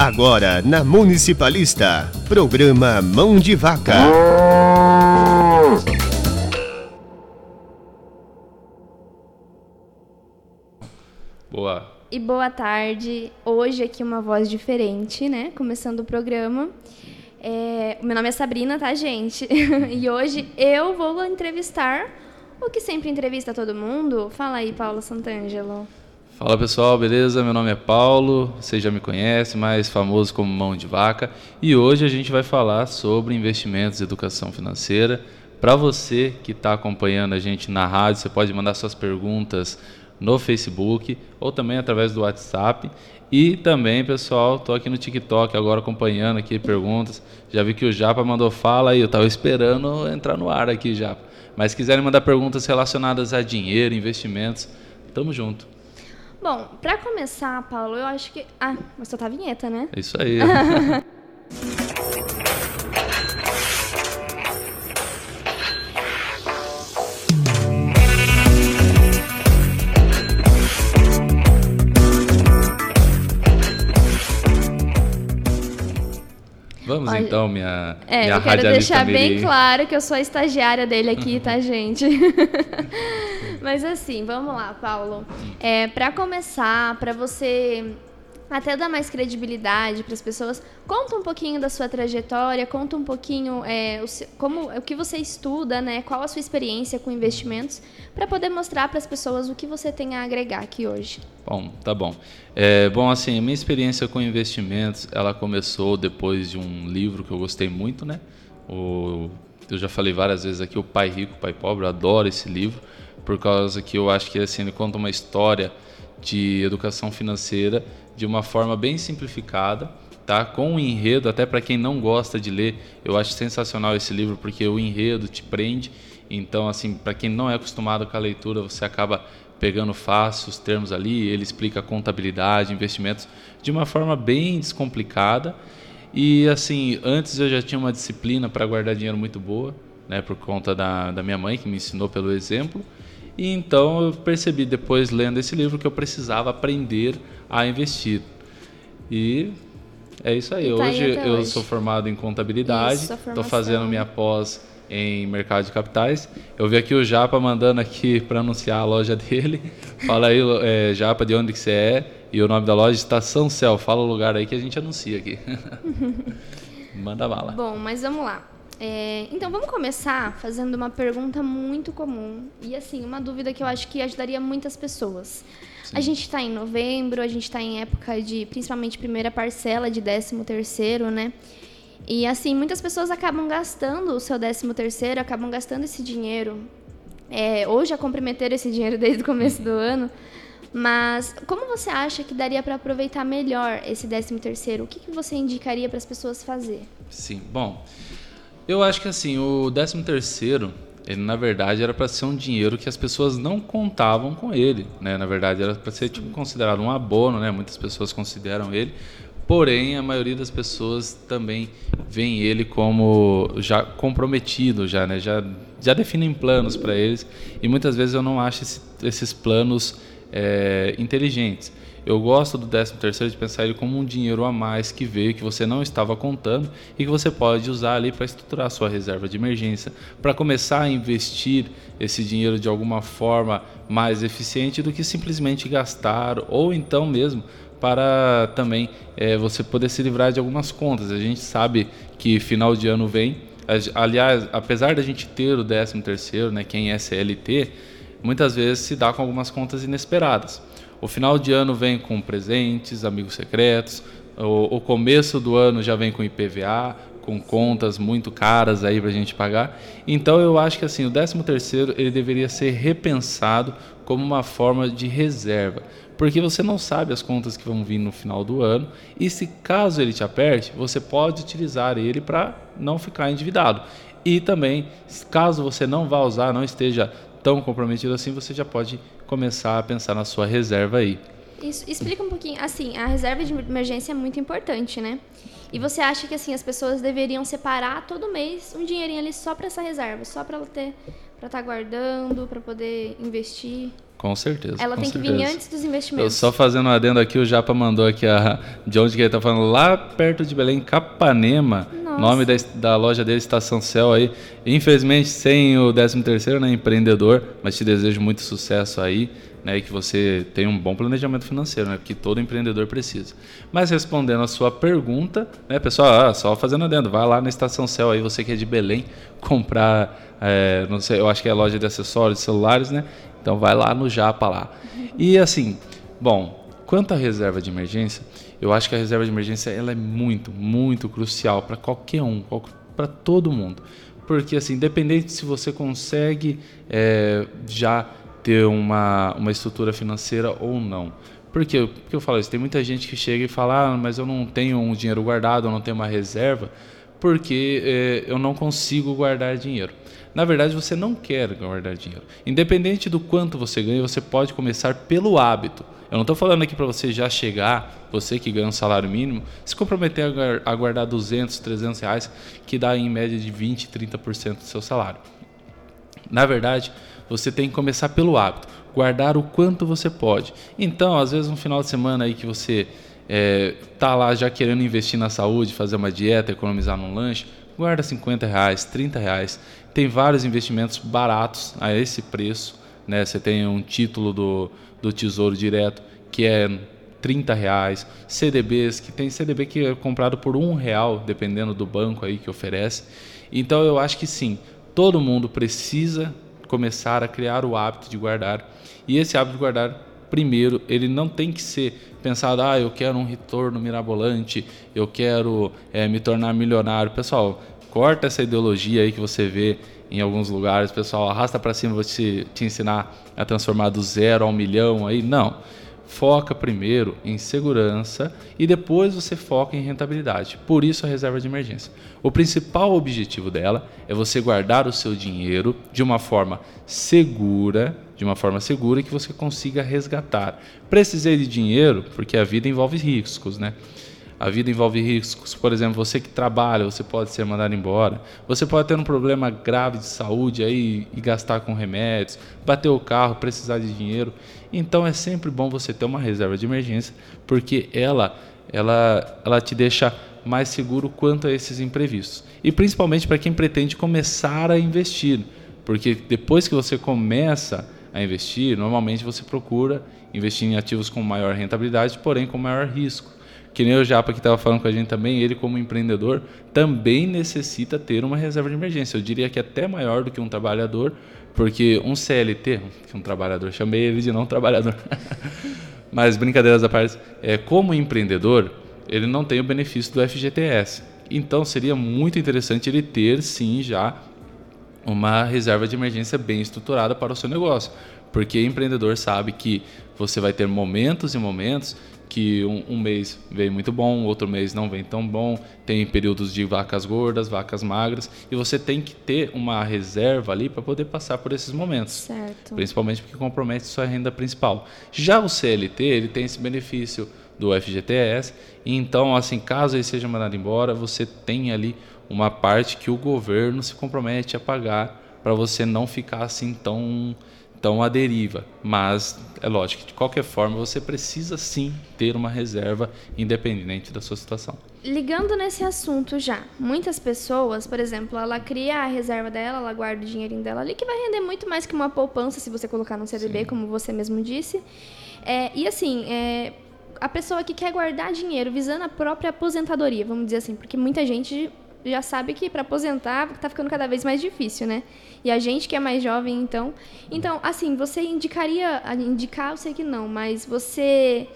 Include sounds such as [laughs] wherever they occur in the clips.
Agora na Municipalista, programa Mão de Vaca. Boa. E boa tarde. Hoje aqui uma voz diferente, né? Começando o programa. É, meu nome é Sabrina, tá, gente? [laughs] e hoje eu vou entrevistar o que sempre entrevista todo mundo. Fala aí, Paulo Santangelo. Fala pessoal, beleza? Meu nome é Paulo, você já me conhece, mais famoso como Mão de Vaca, e hoje a gente vai falar sobre investimentos e educação financeira. Para você que está acompanhando a gente na rádio, você pode mandar suas perguntas no Facebook ou também através do WhatsApp. E também, pessoal, estou aqui no TikTok agora acompanhando aqui perguntas. Já vi que o Japa mandou fala aí, eu estava esperando entrar no ar aqui, Japa. Mas se quiserem mandar perguntas relacionadas a dinheiro, investimentos, tamo junto. Bom, para começar, Paulo, eu acho que. Ah, mas só tá a vinheta, né? É isso aí. [laughs] Vamos Olha, então, minha, É, minha eu quero deixar bem Mirim. claro que eu sou a estagiária dele aqui, [laughs] tá, gente? [laughs] Mas assim, vamos lá, Paulo. É, para começar, para você até dar mais credibilidade para as pessoas, conta um pouquinho da sua trajetória, conta um pouquinho é, o, como, o que você estuda, né? Qual a sua experiência com investimentos, para poder mostrar para as pessoas o que você tem a agregar aqui hoje. Bom, tá bom. É, bom, assim, a minha experiência com investimentos, ela começou depois de um livro que eu gostei muito, né? O, eu já falei várias vezes aqui, o Pai Rico, Pai Pobre, eu adoro esse livro, por causa que eu acho que assim, ele conta uma história de educação financeira de uma forma bem simplificada, tá? Com um enredo, até para quem não gosta de ler, eu acho sensacional esse livro porque o enredo te prende. Então, assim, para quem não é acostumado com a leitura, você acaba pegando fácil os termos ali, ele explica contabilidade, investimentos de uma forma bem descomplicada. E assim, antes eu já tinha uma disciplina para guardar dinheiro muito boa, né, por conta da, da minha mãe que me ensinou pelo exemplo. E então eu percebi depois lendo esse livro que eu precisava aprender a investir. E é isso aí. Tá aí hoje até eu hoje. sou formado em contabilidade, estou fazendo minha pós em mercado de capitais. Eu vi aqui o Japa mandando aqui [laughs] para anunciar a loja dele. [laughs] Fala aí, é, Japa, de onde que você é? E o nome da loja está São Céu. Fala o lugar aí que a gente anuncia aqui. [laughs] Manda bala. Bom, mas vamos lá. É, então vamos começar fazendo uma pergunta muito comum e assim uma dúvida que eu acho que ajudaria muitas pessoas. A gente está em novembro, a gente está em época de principalmente primeira parcela de 13 terceiro, né? E assim muitas pessoas acabam gastando o seu 13 terceiro, acabam gastando esse dinheiro é, ou já comprometeram esse dinheiro [laughs] desde o começo do ano. Mas como você acha que daria para aproveitar melhor esse 13 terceiro? O que, que você indicaria para as pessoas fazer? Sim, bom. Eu acho que assim, o 13 terceiro, ele na verdade era para ser um dinheiro que as pessoas não contavam com ele, né? Na verdade era para ser tipo considerado um abono, né? Muitas pessoas consideram ele. Porém, a maioria das pessoas também veem ele como já comprometido, já, né? Já, já definem planos para eles e muitas vezes eu não acho esse- esses planos é, inteligentes. Eu gosto do 13 terceiro de pensar ele como um dinheiro a mais que veio que você não estava contando e que você pode usar ali para estruturar sua reserva de emergência, para começar a investir esse dinheiro de alguma forma mais eficiente do que simplesmente gastar ou então mesmo para também eh, você poder se livrar de algumas contas. A gente sabe que final de ano vem, aliás, apesar da gente ter o 13 terceiro, né, quem é CLT, muitas vezes se dá com algumas contas inesperadas. O final de ano vem com presentes, amigos secretos, o, o começo do ano já vem com IPVA, com contas muito caras aí para a gente pagar. Então eu acho que assim o 13 terceiro ele deveria ser repensado como uma forma de reserva, porque você não sabe as contas que vão vir no final do ano e se caso ele te aperte, você pode utilizar ele para não ficar endividado. E também, caso você não vá usar, não esteja tão comprometido assim, você já pode começar a pensar na sua reserva aí. Isso, explica um pouquinho, assim, a reserva de emergência é muito importante, né? E você acha que assim as pessoas deveriam separar todo mês um dinheirinho ali só para essa reserva, só para ela ter, para estar guardando, para poder investir? Com certeza. Ela com tem certeza. que vir antes dos investimentos. Eu só fazendo um adendo aqui, o Japa mandou aqui a, de onde que ele tá falando, lá perto de Belém, Capanema. Nossa. Nome da, da loja dele, Estação Céu aí. Infelizmente, sem o 13 terceiro, né, empreendedor, mas te desejo muito sucesso aí, né, e que você tenha um bom planejamento financeiro, né, porque todo empreendedor precisa. Mas respondendo a sua pergunta, né, pessoal, ah, só fazendo adendo, vai lá na Estação Céu aí, você que é de Belém, [laughs] comprar, é, não sei, eu acho que é loja de acessórios, celulares, né, então vai lá no Japa lá. E assim, bom, quanto à reserva de emergência, eu acho que a reserva de emergência ela é muito, muito crucial para qualquer um, para todo mundo. Porque assim, independente se você consegue é, já ter uma, uma estrutura financeira ou não. Por quê? Porque eu falo isso, tem muita gente que chega e fala, ah, mas eu não tenho um dinheiro guardado, eu não tenho uma reserva, porque é, eu não consigo guardar dinheiro. Na verdade, você não quer guardar dinheiro. Independente do quanto você ganha, você pode começar pelo hábito. Eu não estou falando aqui para você já chegar, você que ganha um salário mínimo, se comprometer a guardar 200, 300 reais, que dá em média de 20, 30% do seu salário. Na verdade, você tem que começar pelo hábito, guardar o quanto você pode. Então, às vezes, um final de semana aí que você é, tá lá já querendo investir na saúde, fazer uma dieta, economizar num lanche, guarda 50 reais, 30 reais. Tem vários investimentos baratos a esse preço. Né? Você tem um título do, do Tesouro Direto que é 30 reais, CDBs, que tem CDB que é comprado por um real, dependendo do banco aí que oferece. Então eu acho que sim, todo mundo precisa começar a criar o hábito de guardar. E esse hábito de guardar, primeiro, ele não tem que ser pensado, ah, eu quero um retorno mirabolante, eu quero é, me tornar milionário. Pessoal, corta essa ideologia aí que você vê em alguns lugares, pessoal, arrasta para cima, vou te, te ensinar a transformar do zero ao milhão aí. Não. Foca primeiro em segurança e depois você foca em rentabilidade. Por isso a reserva de emergência. O principal objetivo dela é você guardar o seu dinheiro de uma forma segura, de uma forma segura que você consiga resgatar. Precisei de dinheiro porque a vida envolve riscos, né? A vida envolve riscos. Por exemplo, você que trabalha, você pode ser mandado embora. Você pode ter um problema grave de saúde aí e gastar com remédios, bater o carro, precisar de dinheiro. Então é sempre bom você ter uma reserva de emergência, porque ela ela ela te deixa mais seguro quanto a esses imprevistos. E principalmente para quem pretende começar a investir, porque depois que você começa a investir, normalmente você procura investir em ativos com maior rentabilidade, porém com maior risco que nem o Japa que estava falando com a gente também, ele como empreendedor também necessita ter uma reserva de emergência. Eu diria que até maior do que um trabalhador, porque um CLT, que um trabalhador, chamei ele de não trabalhador. [laughs] Mas brincadeiras à parte, é, como empreendedor, ele não tem o benefício do FGTS. Então seria muito interessante ele ter sim já uma reserva de emergência bem estruturada para o seu negócio. Porque empreendedor sabe que você vai ter momentos e momentos que um, um, mês vem muito bom, outro mês não vem tão bom, tem períodos de vacas gordas, vacas magras, e você tem que ter uma reserva ali para poder passar por esses momentos. Certo. Principalmente porque compromete sua renda principal. Já o CLT, ele tem esse benefício do FGTS, e então, assim, caso ele seja mandado embora, você tem ali uma parte que o governo se compromete a pagar para você não ficar assim tão tão à deriva. Mas é lógico que de qualquer forma você precisa sim ter uma reserva independente da sua situação. Ligando nesse assunto já, muitas pessoas, por exemplo, ela cria a reserva dela, ela guarda o dinheirinho dela ali, que vai render muito mais que uma poupança se você colocar no CDB, sim. como você mesmo disse. É, e assim, é, a pessoa que quer guardar dinheiro visando a própria aposentadoria, vamos dizer assim, porque muita gente já sabe que para aposentar está ficando cada vez mais difícil, né? E a gente que é mais jovem, então. Então, assim, você indicaria. Indicar, eu sei que não, mas você.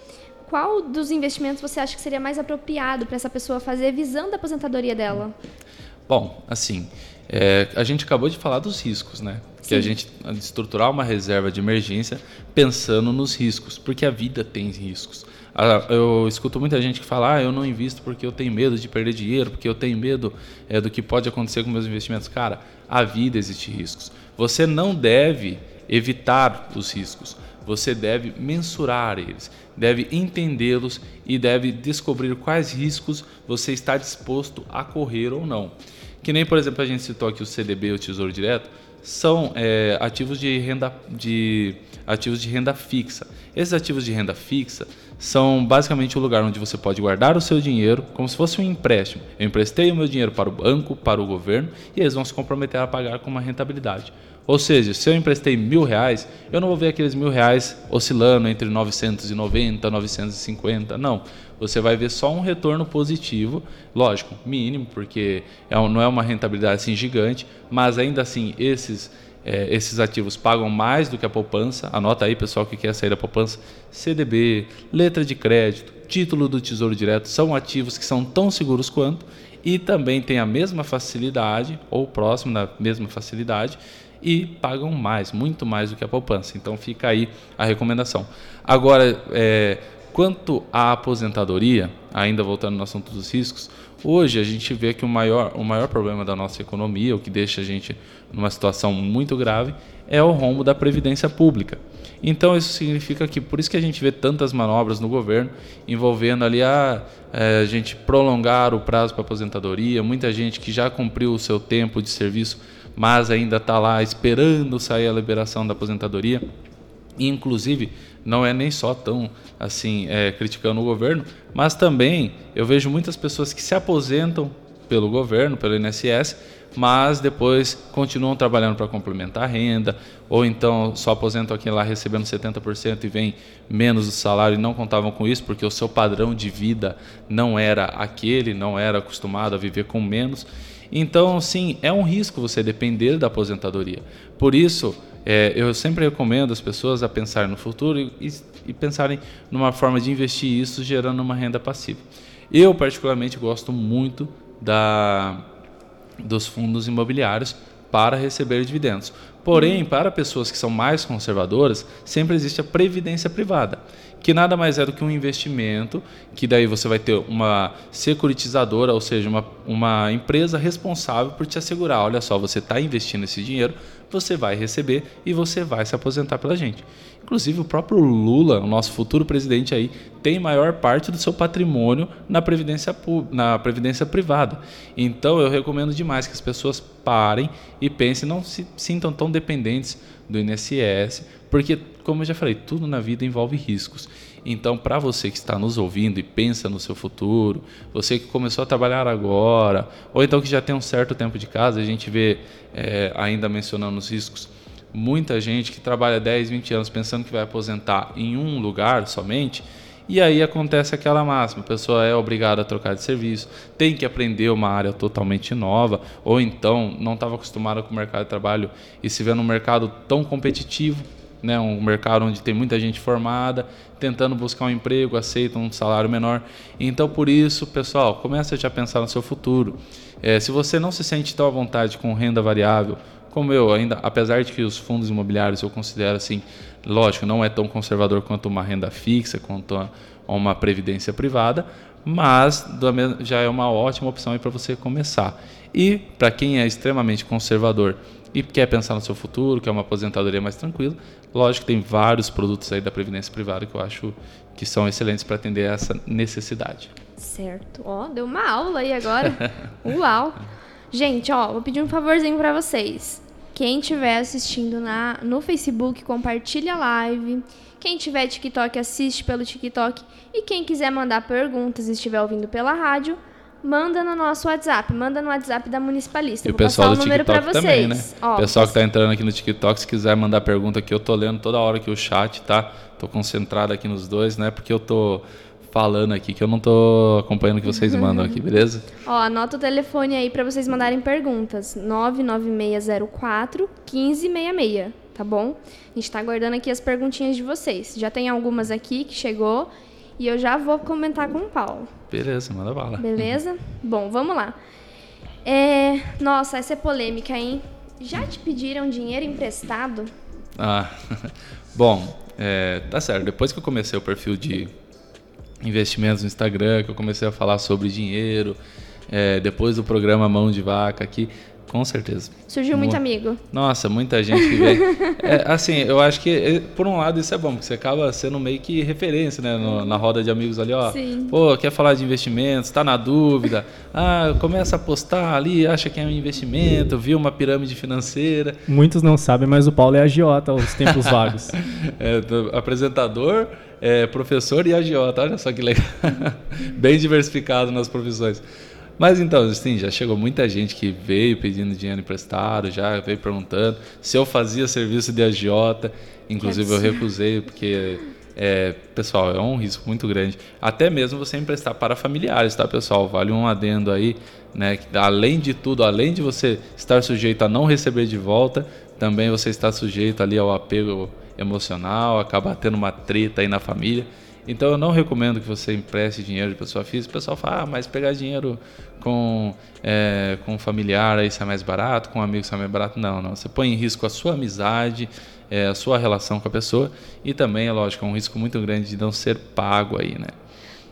Qual dos investimentos você acha que seria mais apropriado para essa pessoa fazer visando a aposentadoria dela? Bom, assim, é, a gente acabou de falar dos riscos, né? Sim. Que a gente estruturar uma reserva de emergência pensando nos riscos, porque a vida tem riscos. Ah, eu escuto muita gente que fala, ah, eu não invisto porque eu tenho medo de perder dinheiro, porque eu tenho medo é, do que pode acontecer com meus investimentos. Cara, a vida existe riscos. Você não deve evitar os riscos. Você deve mensurar eles, deve entendê-los e deve descobrir quais riscos você está disposto a correr ou não. Que nem, por exemplo, a gente citou aqui o CDB, o Tesouro Direto. são é, ativos de renda de ativos de renda fixa. Esses ativos de renda fixa são basicamente o lugar onde você pode guardar o seu dinheiro como se fosse um empréstimo. Eu emprestei o meu dinheiro para o banco, para o governo, e eles vão se comprometer a pagar com uma rentabilidade. Ou seja, se eu emprestei mil reais, eu não vou ver aqueles mil reais oscilando entre 990 e 950. Não. Você vai ver só um retorno positivo, lógico, mínimo, porque é não é uma rentabilidade assim gigante, mas ainda assim esses é, esses ativos pagam mais do que a poupança. Anota aí, pessoal, que quer sair da poupança. CDB, letra de crédito, título do Tesouro Direto são ativos que são tão seguros quanto e também têm a mesma facilidade, ou próximo da mesma facilidade, e pagam mais, muito mais do que a poupança. Então fica aí a recomendação. Agora, é, quanto à aposentadoria, ainda voltando no assunto dos riscos, hoje a gente vê que o maior, o maior problema da nossa economia, o que deixa a gente numa situação muito grave, é o rombo da previdência pública. Então isso significa que por isso que a gente vê tantas manobras no governo envolvendo ali a, é, a gente prolongar o prazo para aposentadoria, muita gente que já cumpriu o seu tempo de serviço, mas ainda está lá esperando sair a liberação da aposentadoria. Inclusive não é nem só tão assim é, criticando o governo, mas também eu vejo muitas pessoas que se aposentam pelo governo, pelo INSS, mas depois continuam trabalhando para complementar a renda, ou então só aposentam aqui lá recebendo 70% e vem menos do salário e não contavam com isso porque o seu padrão de vida não era aquele, não era acostumado a viver com menos. Então, sim, é um risco você depender da aposentadoria. Por isso, é, eu sempre recomendo as pessoas a pensar no futuro e, e, pensarem numa forma de investir isso gerando uma renda passiva. Eu, particularmente, gosto muito da, dos fundos imobiliários para receber dividendos. Porém, para pessoas que são mais conservadoras, sempre existe a previdência privada, que nada mais é do que um investimento, que daí você vai ter uma securitizadora, ou seja, uma, uma empresa responsável por te assegurar, olha só, você está investindo esse dinheiro, você vai receber e você vai se aposentar pela gente. Inclusive o próprio Lula, o nosso futuro presidente aí, tem maior parte do seu patrimônio na previdência, na previdência privada. Então eu recomendo demais que as pessoas parem e pensem, não se sintam tão dependentes do INSS, porque como eu já falei, tudo na vida envolve riscos. Então, para você que está nos ouvindo e pensa no seu futuro, você que começou a trabalhar agora, ou então que já tem um certo tempo de casa, a gente vê, é, ainda mencionando os riscos, muita gente que trabalha 10, 20 anos pensando que vai aposentar em um lugar somente, e aí acontece aquela máxima: a pessoa é obrigada a trocar de serviço, tem que aprender uma área totalmente nova, ou então não estava acostumada com o mercado de trabalho e se vê num mercado tão competitivo né, um mercado onde tem muita gente formada, tentando buscar um emprego, aceita um salário menor. Então, por isso, pessoal, comece já a pensar no seu futuro. É, se você não se sente tão à vontade com renda variável, como eu, ainda, apesar de que os fundos imobiliários eu considero assim, lógico, não é tão conservador quanto uma renda fixa, quanto uma previdência privada, mas já é uma ótima opção para você começar. E para quem é extremamente conservador e quer pensar no seu futuro, quer uma aposentadoria mais tranquila, lógico que tem vários produtos aí da previdência privada que eu acho que são excelentes para atender essa necessidade. Certo. Ó, deu uma aula aí agora. [laughs] Uau. Gente, ó, vou pedir um favorzinho para vocês. Quem estiver assistindo na, no Facebook, compartilha a live. Quem tiver TikTok, assiste pelo TikTok. E quem quiser mandar perguntas e estiver ouvindo pela rádio, manda no nosso WhatsApp, manda no WhatsApp da Municipalista. E o pessoal do TikTok também, né? Ó, o pessoal que está entrando aqui no TikTok, se quiser mandar pergunta aqui, eu tô lendo toda hora aqui o chat, tá? Tô concentrado aqui nos dois, né? Porque eu tô falando aqui que eu não tô acompanhando o que vocês mandam aqui, [laughs] beleza? Ó, anota o telefone aí para vocês mandarem perguntas. 99604 1566, tá bom? A gente tá aguardando aqui as perguntinhas de vocês. Já tem algumas aqui que chegou e eu já vou comentar com o Paulo. Beleza, manda bala. Beleza? Bom, vamos lá. É... Nossa, essa é polêmica, hein? Já te pediram dinheiro emprestado? Ah, [laughs] bom, é, tá certo. Depois que eu comecei o perfil de investimentos no Instagram, que eu comecei a falar sobre dinheiro, é, depois do programa Mão de Vaca aqui. Com certeza. Surgiu muito amigo. Nossa, muita gente que veio. [laughs] é, assim, eu acho que, é, por um lado, isso é bom, porque você acaba sendo meio que referência, né? No, na roda de amigos ali, ó. Sim. Pô, quer falar de investimentos, tá na dúvida. Ah, começa a apostar ali, acha que é um investimento, viu uma pirâmide financeira. Muitos não sabem, mas o Paulo é agiota aos tempos vagos. [laughs] é, apresentador, é, professor e agiota. Olha só que legal. [laughs] Bem diversificado nas profissões. Mas então, assim, já chegou muita gente que veio pedindo dinheiro emprestado, já veio perguntando se eu fazia serviço de agiota. Inclusive eu recusei, porque, é, pessoal, é um risco muito grande. Até mesmo você emprestar para familiares, tá, pessoal? Vale um adendo aí, né? Além de tudo, além de você estar sujeito a não receber de volta, também você está sujeito ali ao apego emocional, acaba tendo uma treta aí na família. Então eu não recomendo que você empreste dinheiro de pessoa física. O pessoal fala, ah, mas pegar dinheiro com, é, com um familiar aí sai mais barato, com um amigo sai mais barato. Não, não. Você põe em risco a sua amizade, é, a sua relação com a pessoa e também, é lógico, é um risco muito grande de não ser pago aí, né?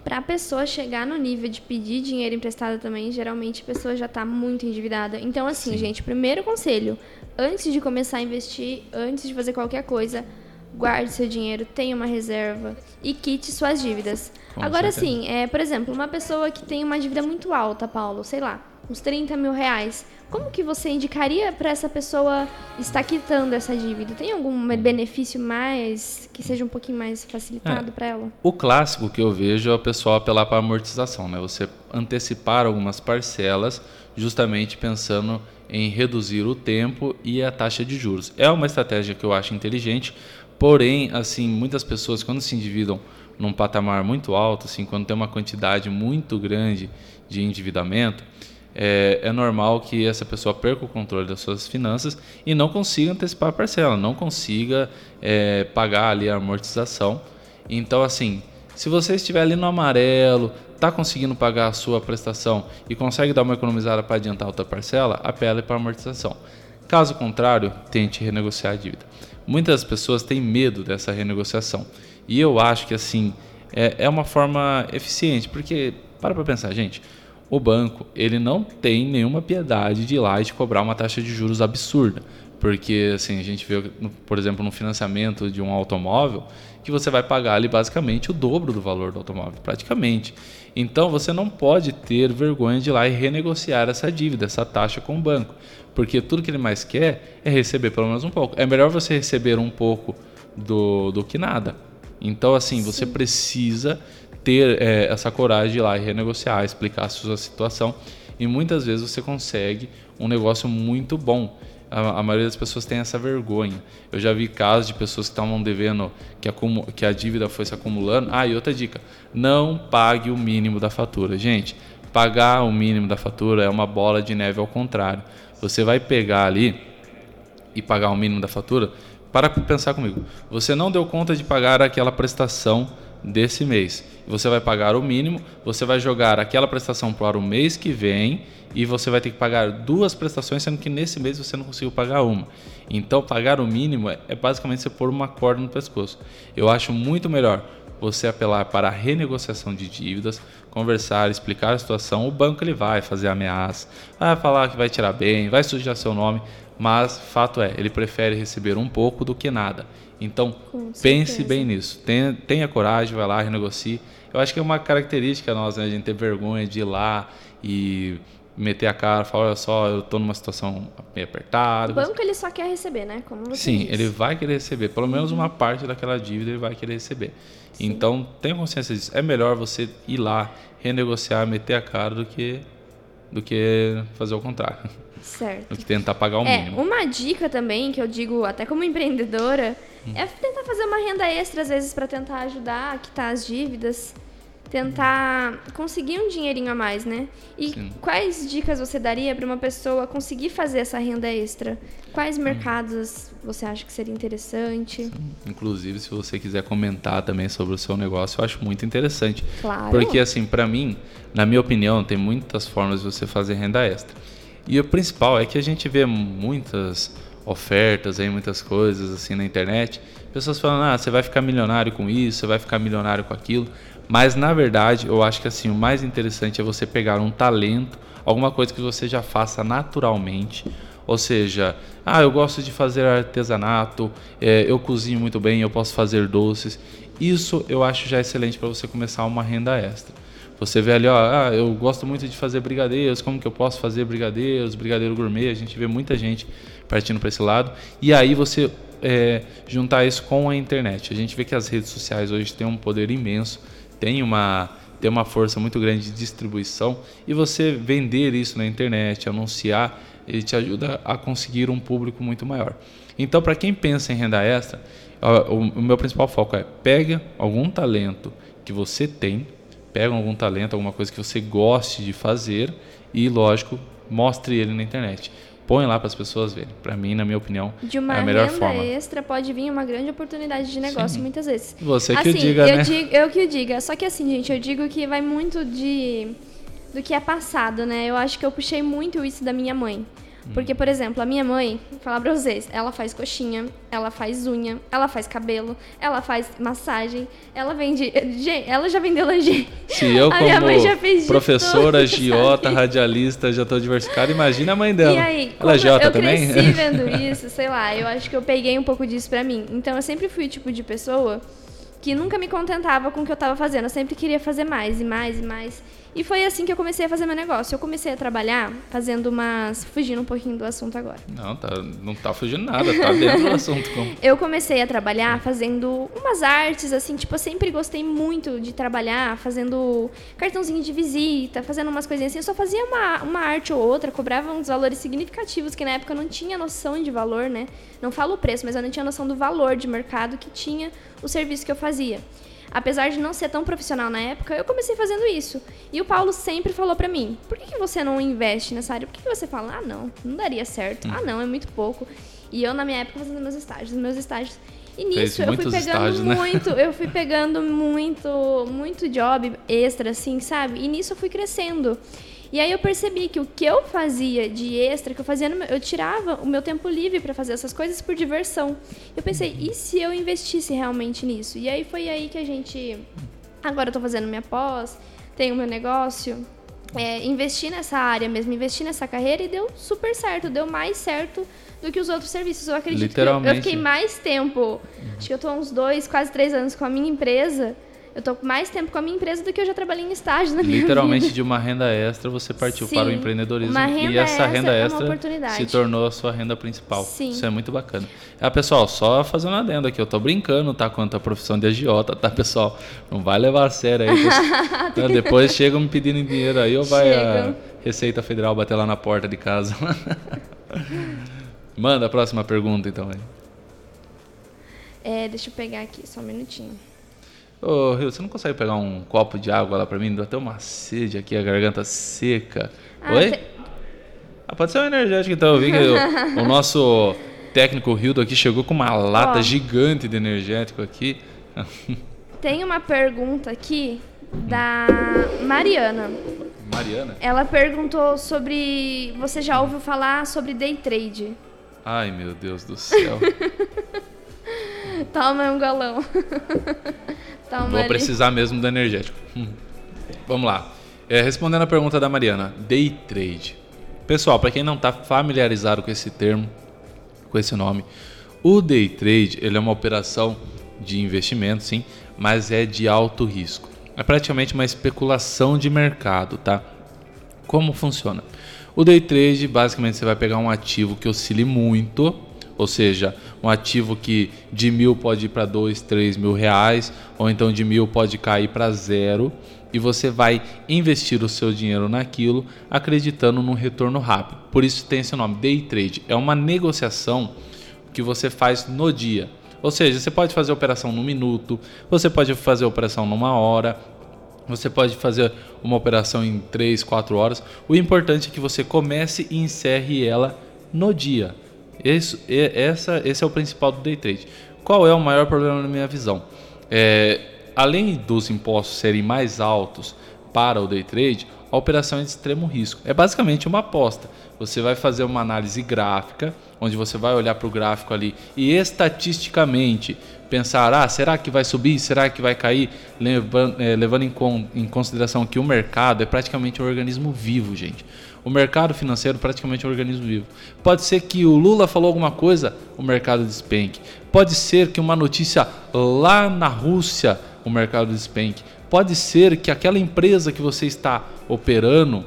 Para a pessoa chegar no nível de pedir dinheiro emprestado também, geralmente a pessoa já está muito endividada. Então, assim, Sim. gente, primeiro conselho: antes de começar a investir, antes de fazer qualquer coisa, guarde seu dinheiro, tenha uma reserva e quite suas dívidas. Com Agora sim, é, por exemplo, uma pessoa que tem uma dívida muito alta, Paulo, sei lá, uns 30 mil reais. Como que você indicaria para essa pessoa estar quitando essa dívida? Tem algum benefício mais que seja um pouquinho mais facilitado é, para ela? O clássico que eu vejo é o pessoal apelar para amortização, né? Você antecipar algumas parcelas, justamente pensando em reduzir o tempo e a taxa de juros. É uma estratégia que eu acho inteligente, Porém, assim, muitas pessoas quando se endividam num patamar muito alto, assim, quando tem uma quantidade muito grande de endividamento, é, é, normal que essa pessoa perca o controle das suas finanças e não consiga antecipar a parcela, não consiga é, pagar ali a amortização. Então, assim, se você estiver ali no amarelo, está conseguindo pagar a sua prestação e consegue dar uma economizada para adiantar outra parcela, apele para amortização. Caso contrário, tente renegociar a dívida. Muitas pessoas têm medo dessa renegociação. E eu acho que assim é, é uma forma eficiente, porque para para pensar, gente, o banco ele não tem nenhuma piedade de ir lá e de cobrar uma taxa de juros absurda, porque assim a gente vê, por exemplo, no financiamento de um automóvel que você vai pagar ali basicamente o dobro do valor do automóvel, praticamente. Então você não pode ter vergonha de ir lá e renegociar essa dívida, essa taxa com o banco, porque tudo que ele mais quer é receber pelo menos um pouco. É melhor você receber um pouco do, do que nada. Então, assim, Sim. você precisa ter é, essa coragem de ir lá e renegociar, explicar a sua situação. E muitas vezes você consegue um negócio muito bom a, a, maioria das pessoas tem essa vergonha. Eu já vi casos de pessoas que estavam devendo, que que a dívida foi se acumulando. Ah, e outra dica: não pague o mínimo da fatura. Gente, pagar o mínimo da fatura é uma bola de neve ao contrário. Você vai pegar ali e pagar o mínimo da fatura. Para pensar comigo. Você não deu conta de pagar aquela prestação desse mês. Você vai pagar o mínimo, você vai jogar aquela prestação para o mês que vem e você vai ter que pagar duas prestações, sendo que nesse mês você não conseguiu pagar uma. Então, pagar o mínimo é, é basicamente você pôr uma corda no pescoço. Eu acho muito melhor você apelar para a renegociação de dívidas, conversar, explicar a situação. O banco ele vai fazer ameaça, vai falar que vai tirar bem, vai sujar seu nome, mas fato é, ele prefere receber um pouco do que nada. Então, pense bem nisso. Tenha, tenha, coragem, vai lá, renegocie. Eu acho que é uma característica nossa, né? a gente ter vergonha de ir lá e meter a cara, falar, olha só, eu estou numa situação meio apertada. O banco ele só quer receber, né? Como você Sim, disse. ele vai querer receber, pelo menos uhum. uma parte daquela dívida ele vai querer receber. Sim. Então, tenha consciência disso. É melhor você ir lá, renegociar, meter a cara do que do que fazer o contrário. Certo. Do que tentar pagar o é, mínimo. Uma dica também que eu digo até como empreendedora hum. é tentar fazer uma renda extra às vezes para tentar ajudar a quitar as dívidas tentar conseguir um dinheirinho a mais, né? E Sim. quais dicas você daria para uma pessoa conseguir fazer essa renda extra? Quais hum. mercados você acha que seria interessante? Sim. Inclusive, se você quiser comentar também sobre o seu negócio, eu acho muito interessante. Claro. Porque assim, para mim, na minha opinião, tem muitas formas de você fazer renda extra. E o principal é que a gente vê muitas ofertas aí, muitas coisas assim na internet. Pessoas falando: "Ah, você vai ficar milionário com isso, você vai ficar milionário com aquilo". Mas na verdade, eu acho que assim, o mais interessante é você pegar um talento, alguma coisa que você já faça naturalmente. Ou seja, ah, eu gosto de fazer artesanato, é, eu cozinho muito bem, eu posso fazer doces. Isso eu acho já excelente para você começar uma renda extra. Você vê ali, ó, ah, eu gosto muito de fazer brigadeiros, como que eu posso fazer brigadeiros, brigadeiro gourmet, a gente vê muita gente partindo para esse lado. E aí você é, juntar isso com a internet. A gente vê que as redes sociais hoje têm um poder imenso, tem uma, tem uma força muito grande de distribuição e você vender isso na internet, anunciar, ele te ajuda a conseguir um público muito maior. Então, para quem pensa em renda extra, o, meu principal foco é pega algum talento que você tem, pega algum talento, alguma coisa que você goste de fazer e, lógico, mostre ele na internet. Põe lá para as pessoas verem. Para mim, na minha opinião, de uma é a melhor renda forma. extra pode vir uma grande oportunidade de negócio Sim. muitas vezes. Você que assim, diga, eu né? Digo, eu que o diga. Só que assim, gente, eu digo que vai muito de do que é passado, né? Eu acho que eu puxei muito isso da minha mãe. Porque, por exemplo, a minha mãe, vou falar pra vocês, ela faz coxinha, ela faz unha, ela faz cabelo, ela faz massagem, ela vende. [laughs] Gente, ela já vendeu lingerie. Se eu, [laughs] A minha mãe já fez professora, tudo, giota, [laughs] sabe? radialista, já estou diversificada, imagina a mãe dela. E aí, Ela é giota eu também? cresci vendo isso, sei lá, eu acho que eu peguei um pouco disso pra mim. Então eu sempre fui o tipo de pessoa que nunca me contentava com o que eu tava fazendo. Eu sempre queria fazer mais e mais e mais. E foi assim que eu comecei a fazer meu negócio. Eu comecei a trabalhar fazendo umas. fugindo um pouquinho do assunto agora. Não, tá, não tá fugindo nada, tá dentro do [laughs] assunto. Como... Eu comecei a trabalhar fazendo umas artes, assim, tipo, eu sempre gostei muito de trabalhar fazendo cartãozinho de visita, fazendo umas coisinhas assim. Eu só fazia uma, uma arte ou outra, cobrava uns valores significativos, que na época eu não tinha noção de valor, né? Não falo o preço, mas eu não tinha noção do valor de mercado que tinha o serviço que eu fazia. Apesar de não ser tão profissional na época, eu comecei fazendo isso. E o Paulo sempre falou pra mim: por que, que você não investe nessa área? Por que, que você fala, ah, não, não daria certo? Ah, não, é muito pouco. E eu, na minha época, fazendo meus estágios, meus estágios. E nisso eu fui pegando estágios, né? muito, eu fui [laughs] pegando muito, muito job extra, assim, sabe? E nisso eu fui crescendo. E aí eu percebi que o que eu fazia de extra, que eu fazia, no meu- eu tirava o meu tempo livre para fazer essas coisas por diversão. Eu pensei, e se eu investisse realmente nisso? E aí foi aí que a gente agora eu tô fazendo minha pós, tenho meu negócio, é, investi nessa área mesmo, investi nessa carreira e deu super certo, deu mais certo do que os outros serviços. Eu acredito que eu, eu Literalmente. fiquei mais tempo, acho que eu tô há uns dois, quase três anos com a minha empresa. Eu tô mais tempo com a minha empresa do que eu já trabalhei em estágio na minha Literalmente vida. de uma renda extra você partiu Sim, para o empreendedorismo uma e essa renda é extra oportunidade. se tornou a sua renda principal. Sim. Isso é muito bacana. Ah, pessoal, só fazendo adendo aqui, eu tô brincando, tá? Quanto à profissão de agiota, tá, pessoal? Não vai levar a sério aí. que- [laughs] né, Depois chegam me pedindo dinheiro aí ou vai a. Receita Federal bater lá na porta de casa. [laughs] Manda a próxima pergunta então aí. É, deixa eu pegar aqui, só um minutinho. Ô, Rio, você não consegue pegar um copo de água lá pra mim? Deu até uma sede aqui, a garganta seca. Ah, Oi? te- Ah, pode ser um energético então. Eu vi que o, [laughs] o nosso técnico Rildo aqui chegou com uma lata Ó. gigante de energético aqui. [laughs] Tem uma pergunta aqui da Mariana. Mariana? Ela perguntou sobre. Você já ouviu falar sobre day trade? Ai, meu Deus do céu. [laughs] Toma um galão. Toma Vou ali. precisar mesmo do energético. Hum. [laughs] Vamos lá. É, respondendo a pergunta da Mariana, day trade. Pessoal, para quem não está familiarizado com esse termo, com esse nome, o day trade ele é uma operação de investimento, sim, mas é de alto risco. É praticamente uma especulação de mercado, tá? Como funciona? O day trade, basicamente, você vai pegar um ativo que oscile muito, ou seja, um ativo que de mil pode ir para dois, três mil reais, ou então de mil pode cair para zero, e você vai investir o seu dinheiro naquilo, acreditando num retorno rápido. Por isso tem esse nome, day trade. É uma negociação que você faz no dia. Ou seja, você pode fazer operação no minuto, você pode fazer operação numa hora, você pode fazer uma operação em 3, 4 horas. O importante é que você comece e encerre ela no dia. Esse, essa, esse é o principal do day trade. Qual é o maior problema na minha visão? É, além dos impostos serem mais altos para o day trade, a operação é de extremo risco. É basicamente uma aposta. Você vai fazer uma análise gráfica, onde você vai olhar para o gráfico ali e estatisticamente pensar, ah, será que vai subir, será que vai cair, levando, é, levando em, con em consideração que o mercado é praticamente um organismo vivo, gente. O mercado financeiro é praticamente um organismo vivo. Pode ser que o Lula falou alguma coisa, o mercado despenque. Pode ser que uma notícia lá na Rússia, o mercado despenque. Pode ser que aquela empresa que você está operando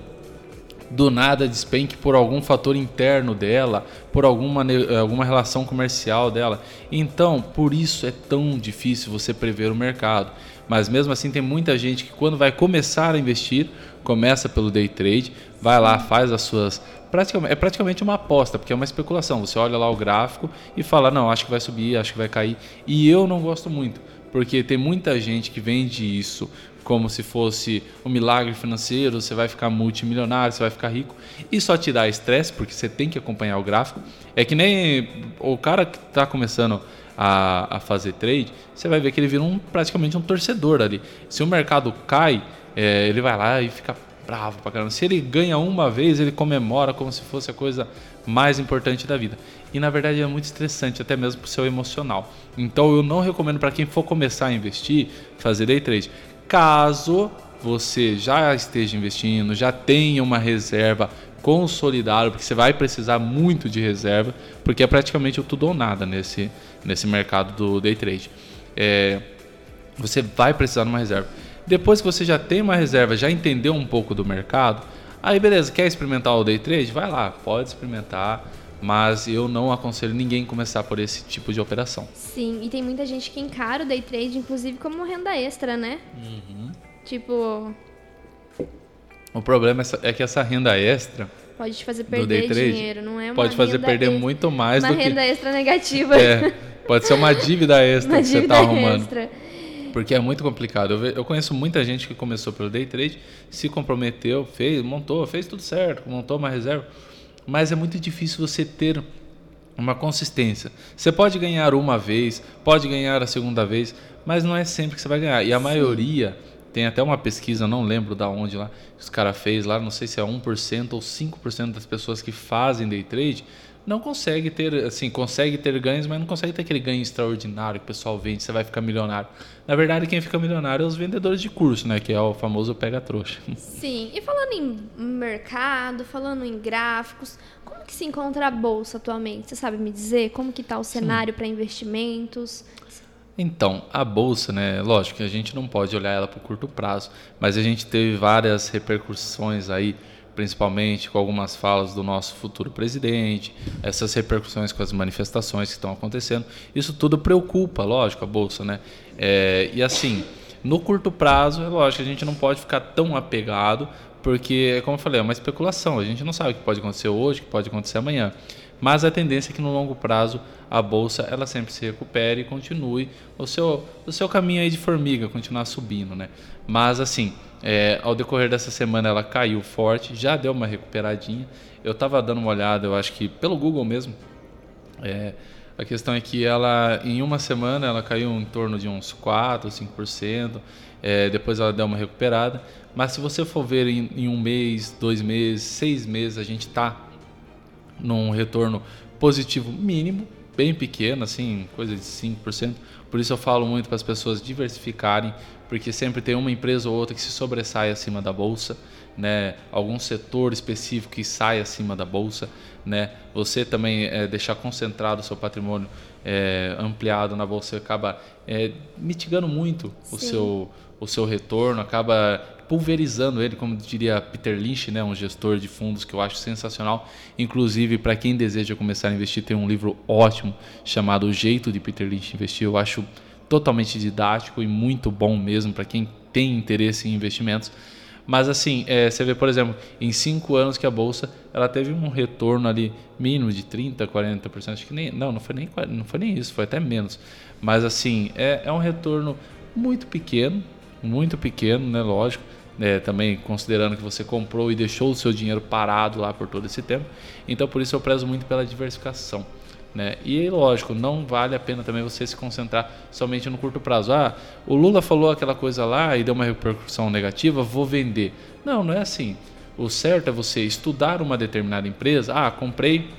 do nada despenque por algum fator interno dela, por alguma, alguma relação comercial dela. Então, por isso é tão difícil você prever o mercado. Mas mesmo assim, tem muita gente que, quando vai começar a investir, começa pelo day trade, vai lá, faz as suas. Praticamente, é praticamente uma aposta, porque é uma especulação. Você olha lá o gráfico e fala: não, acho que vai subir, acho que vai cair. E eu não gosto muito, porque tem muita gente que vende isso como se fosse um milagre financeiro, você vai ficar multimilionário, você vai ficar rico, e só te dá estresse, porque você tem que acompanhar o gráfico. É que nem o cara que está começando a, a, fazer trade, você vai ver que ele vira um, praticamente um torcedor ali. Se o mercado cai, é, ele vai lá e fica bravo pra caramba. Se ele ganha uma vez, ele comemora como se fosse a coisa mais importante da vida. E na verdade é muito estressante, até mesmo pro seu emocional. Então eu não recomendo para quem for começar a investir, fazer day trade. Caso você já esteja investindo, já tenha uma reserva consolidada, porque você vai precisar muito de reserva, porque é praticamente o tudo ou nada nesse, nesse mercado do day trade. É, você vai precisar de uma reserva. Depois que você já tem uma reserva, já entendeu um pouco do mercado, aí beleza, quer experimentar o day trade? Vai lá, pode experimentar mas eu não aconselho ninguém começar por esse tipo de operação. Sim, e tem muita gente que encara o day trade, inclusive, como renda extra, né? Uhum. Tipo. O problema é que essa renda extra. Pode te fazer perder trade, dinheiro, não é uma Pode fazer perder extra, muito mais do que. Uma renda extra negativa. É, pode ser uma dívida [laughs] extra uma que dívida você está arrumando. Extra. Porque é muito complicado. Eu, eu conheço muita gente que começou pelo day trade, se comprometeu, fez, montou, fez tudo certo, montou uma reserva mas é muito difícil você ter uma consistência. Você pode ganhar uma vez, pode ganhar a segunda vez, mas não é sempre que você vai ganhar. E a Sim. maioria, tem até uma pesquisa, não lembro da onde lá, que os caras fez lá, não sei se é 1% ou 5% das pessoas que fazem day trade, não consegue ter, assim, consegue ter ganhos, mas não consegue ter aquele ganho extraordinário que o pessoal vende, você vai ficar milionário. Na verdade, quem fica milionário é os vendedores de curso, né? Que é o famoso pega-trouxa. Sim, e falando em mercado, falando em gráficos, como que se encontra a bolsa atualmente? Você sabe me dizer como que está o cenário para investimentos? Então, a bolsa, né? Lógico que a gente não pode olhar ela para o curto prazo, mas a gente teve várias repercussões aí principalmente com algumas falas do nosso futuro presidente, essas repercussões com as manifestações que estão acontecendo. Isso tudo preocupa, lógico, a Bolsa, né? É, e assim, no curto prazo, é lógico, a gente não pode ficar tão apegado, porque, como eu falei, é uma especulação. A gente não sabe o que pode acontecer hoje, o que pode acontecer amanhã. Mas a tendência é que no longo prazo a bolsa ela sempre se recupere e continue o seu, o seu caminho aí de formiga, continuar subindo, né? Mas assim, é, ao decorrer dessa semana ela caiu forte, já deu uma recuperadinha. Eu estava dando uma olhada, eu acho que pelo Google mesmo. É, a questão é que ela, em uma semana, ela caiu em torno de uns 4, 5%. É, depois ela deu uma recuperada. Mas se você for ver em, em um mês, dois meses, seis meses, a gente está num retorno positivo mínimo, bem pequeno, assim, coisa de 5%. Por isso eu falo muito para as pessoas diversificarem, porque sempre tem uma empresa ou outra que se sobressai acima da bolsa, né? Algum setor específico que sai acima da bolsa, né? Você também é, deixar concentrado o seu patrimônio é, ampliado na bolsa acaba é, mitigando muito o seu o seu retorno, acaba pulverizando ele, como diria Peter Lynch, né, um gestor de fundos que eu acho sensacional. Inclusive, para quem deseja começar a investir, tem um livro ótimo chamado O Jeito de Peter Lynch Investir. Eu acho totalmente didático e muito bom mesmo para quem tem interesse em investimentos. Mas assim, é, você vê, por exemplo, em cinco anos que a bolsa ela teve um retorno ali mínimo de 30, 40%. Acho que nem não, não foi nem não foi nem isso, foi até menos. Mas assim, é, é um retorno muito pequeno, muito pequeno, né? Lógico né, também considerando que você comprou e deixou o seu dinheiro parado lá por todo esse tempo. Então, por isso eu prezo muito pela diversificação. Né? E lógico, não vale a pena também você se concentrar somente no curto prazo. Ah, o Lula falou aquela coisa lá e deu uma repercussão negativa, vou vender. Não, não é assim. O certo é você estudar uma determinada empresa. Ah, comprei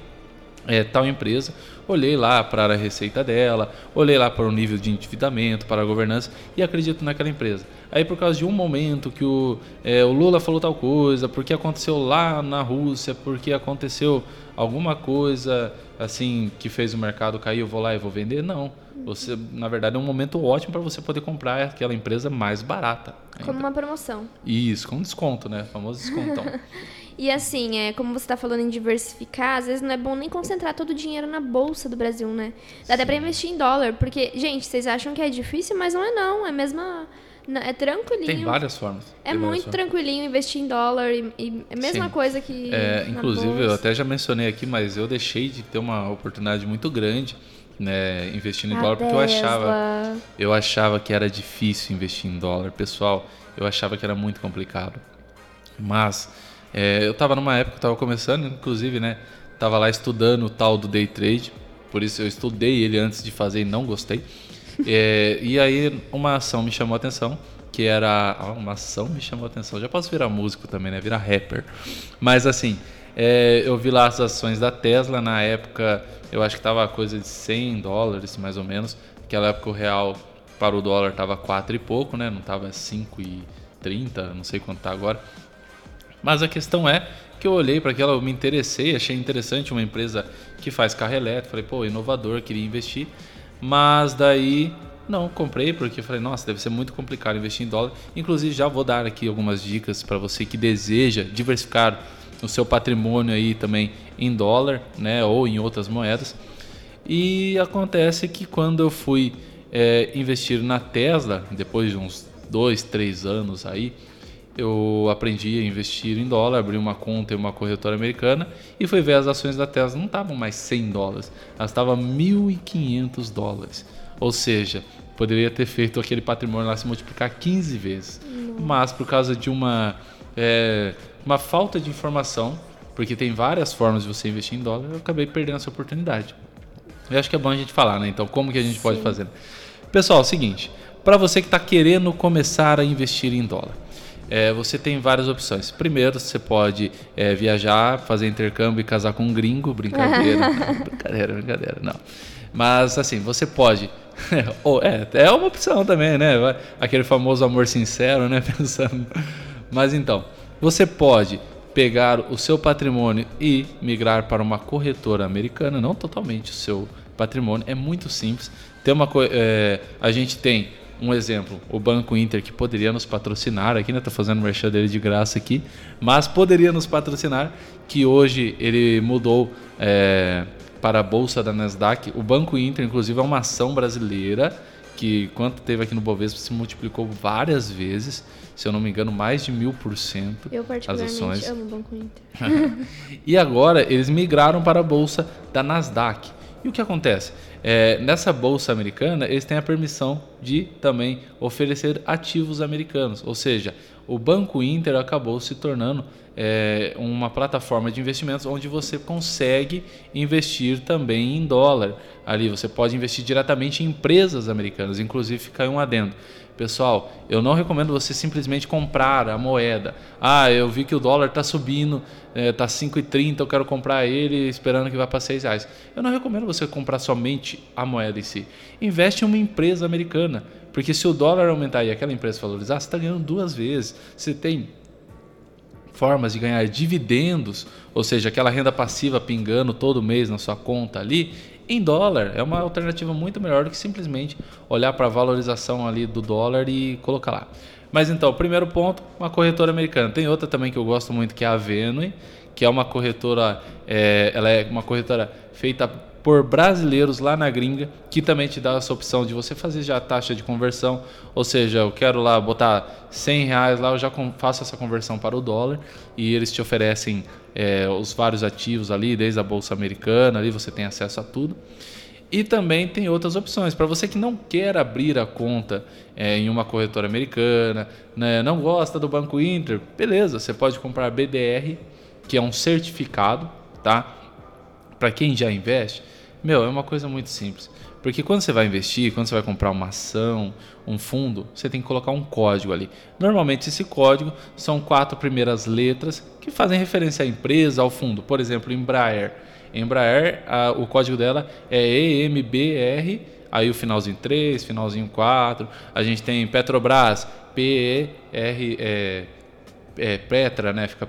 é, tal empresa, olhei lá para a receita dela, olhei lá para o nível de endividamento, para a governança e acredito naquela empresa. Aí por causa de um momento que o, é, o Lula falou tal coisa, porque aconteceu lá na Rússia, porque aconteceu alguma coisa assim que fez o mercado cair, eu vou lá e vou vender? Não. Você, na verdade, é um momento ótimo para você poder comprar aquela empresa mais barata. Como uma promoção. Isso, com desconto, né? famoso descontão. [laughs] E assim, é, como você está falando em diversificar, às vezes não é bom nem concentrar todo o dinheiro na bolsa do Brasil, né? Dá até para investir em dólar, porque, gente, vocês acham que é difícil, mas não é não, é mesma é tranquilinho. Tem várias formas. É muito formas. tranquilinho investir em dólar e, e é a mesma Sim. coisa que. É, inclusive, eu até já mencionei aqui, mas eu deixei de ter uma oportunidade muito grande. Né, investindo em a dólar, porque eu achava, eu achava que era difícil investir em dólar. Pessoal, eu achava que era muito complicado. Mas é, eu estava numa época, estava começando, inclusive, né? Tava lá estudando o tal do day trade, por isso eu estudei ele antes de fazer e não gostei. É, e aí uma ação me chamou a atenção, que era uma ação me chamou a atenção. Já posso virar músico também, né? Virar rapper. Mas assim, é, eu vi lá as ações da Tesla na época, eu acho que tava coisa de 100 dólares mais ou menos. Naquela época o real para o dólar tava 4 e pouco, né? Não tava 5 e 30, não sei quanto tá agora. Mas a questão é que eu olhei para aquela, eu me interessei, achei interessante uma empresa que faz carro elétrico, falei, pô, inovador, queria investir. Mas daí não comprei porque falei, nossa, deve ser muito complicado investir em dólar. Inclusive já vou dar aqui algumas dicas para você que deseja diversificar o seu patrimônio aí também em dólar, né, ou em outras moedas. E acontece que quando eu fui é, investir na Tesla, depois de uns dois, três anos aí, eu aprendi a investir em dólar, abri uma conta em uma corretora americana e fui ver as ações da Tesla. Não estavam mais 100 dólares, elas estavam 1.500 dólares. Ou seja, poderia ter feito aquele patrimônio lá se multiplicar 15 vezes. Mas por causa de uma, é, uma falta de informação, porque tem várias formas de você investir em dólar, eu acabei perdendo essa oportunidade. Eu acho que é bom a gente falar, né? Então, como que a gente Sim. pode fazer? Pessoal, é o seguinte, para você que está querendo começar a investir em dólar, é, você tem várias opções. Primeiro, você pode é, viajar, fazer intercâmbio e casar com um gringo. Brincadeira. [laughs] brincadeira, brincadeira. Não. Mas, assim, você pode. [laughs] é, é uma opção também, né? Aquele famoso amor sincero, né? [laughs] Pensando. Mas então, você pode pegar o seu patrimônio e migrar para uma corretora americana, não totalmente o seu patrimônio, é muito simples. Tem uma, é, a gente tem um exemplo, o Banco Inter, que poderia nos patrocinar aqui, né? Tô fazendo merchan dele de graça aqui, mas poderia nos patrocinar, que hoje ele mudou é, para a Bolsa da Nasdaq. O Banco Inter, inclusive, é uma ação brasileira que, quanto teve aqui no Bovespa, se multiplicou várias vezes. Se eu não me engano, mais de mil por cento Eu particularmente as ações. amo o Banco Inter. [laughs] [laughs] e agora eles migraram para a Bolsa da Nasdaq. E o que acontece? É, nessa bolsa americana, eles têm a permissão de também oferecer ativos americanos, ou seja, o Banco Inter acabou se tornando é, uma plataforma de investimentos onde você consegue investir também em dólar. Ali você pode investir diretamente em empresas americanas, inclusive fica um adendo. Pessoal, eu não recomendo você simplesmente comprar a moeda. Ah, eu vi que o dólar está subindo, está é, 5,30, eu quero comprar ele esperando que vá para 6 reais. Eu não recomendo você comprar somente a moeda em si. Investe em uma empresa americana, porque se o dólar aumentar e aquela empresa valorizar, você está ganhando duas vezes. Você tem formas de ganhar dividendos, ou seja, aquela renda passiva pingando todo mês na sua conta ali, em dólar. É uma alternativa muito melhor do que simplesmente olhar para a valorização ali do dólar e colocar lá. Mas então, primeiro ponto, uma corretora americana. Tem outra também que eu gosto muito que é a Venue, que é uma corretora, é, ela é uma corretora feita por brasileiros lá na gringa, que também te dá essa opção de você fazer já a taxa de conversão, ou seja, eu quero lá botar 100 reais lá, eu já faço essa conversão para o dólar e eles te oferecem é, os vários ativos ali, desde a bolsa americana, ali você tem acesso a tudo. E também tem outras opções. Para você que não quer abrir a conta é, em uma corretora americana, né, não gosta do Banco Inter, beleza, você pode comprar BDR, que é um certificado, tá? Para quem já investe, meu, é uma coisa muito simples. Porque quando você vai investir, quando você vai comprar uma ação, um fundo, você tem que colocar um código ali. Normalmente esse código são quatro primeiras letras que fazem referência à empresa, ao fundo. Por exemplo, Embraer. Embraer, a, o código dela é EMBR, aí o finalzinho 3, finalzinho 4. A gente tem Petrobras, PER, é, é, Petra, né? Fica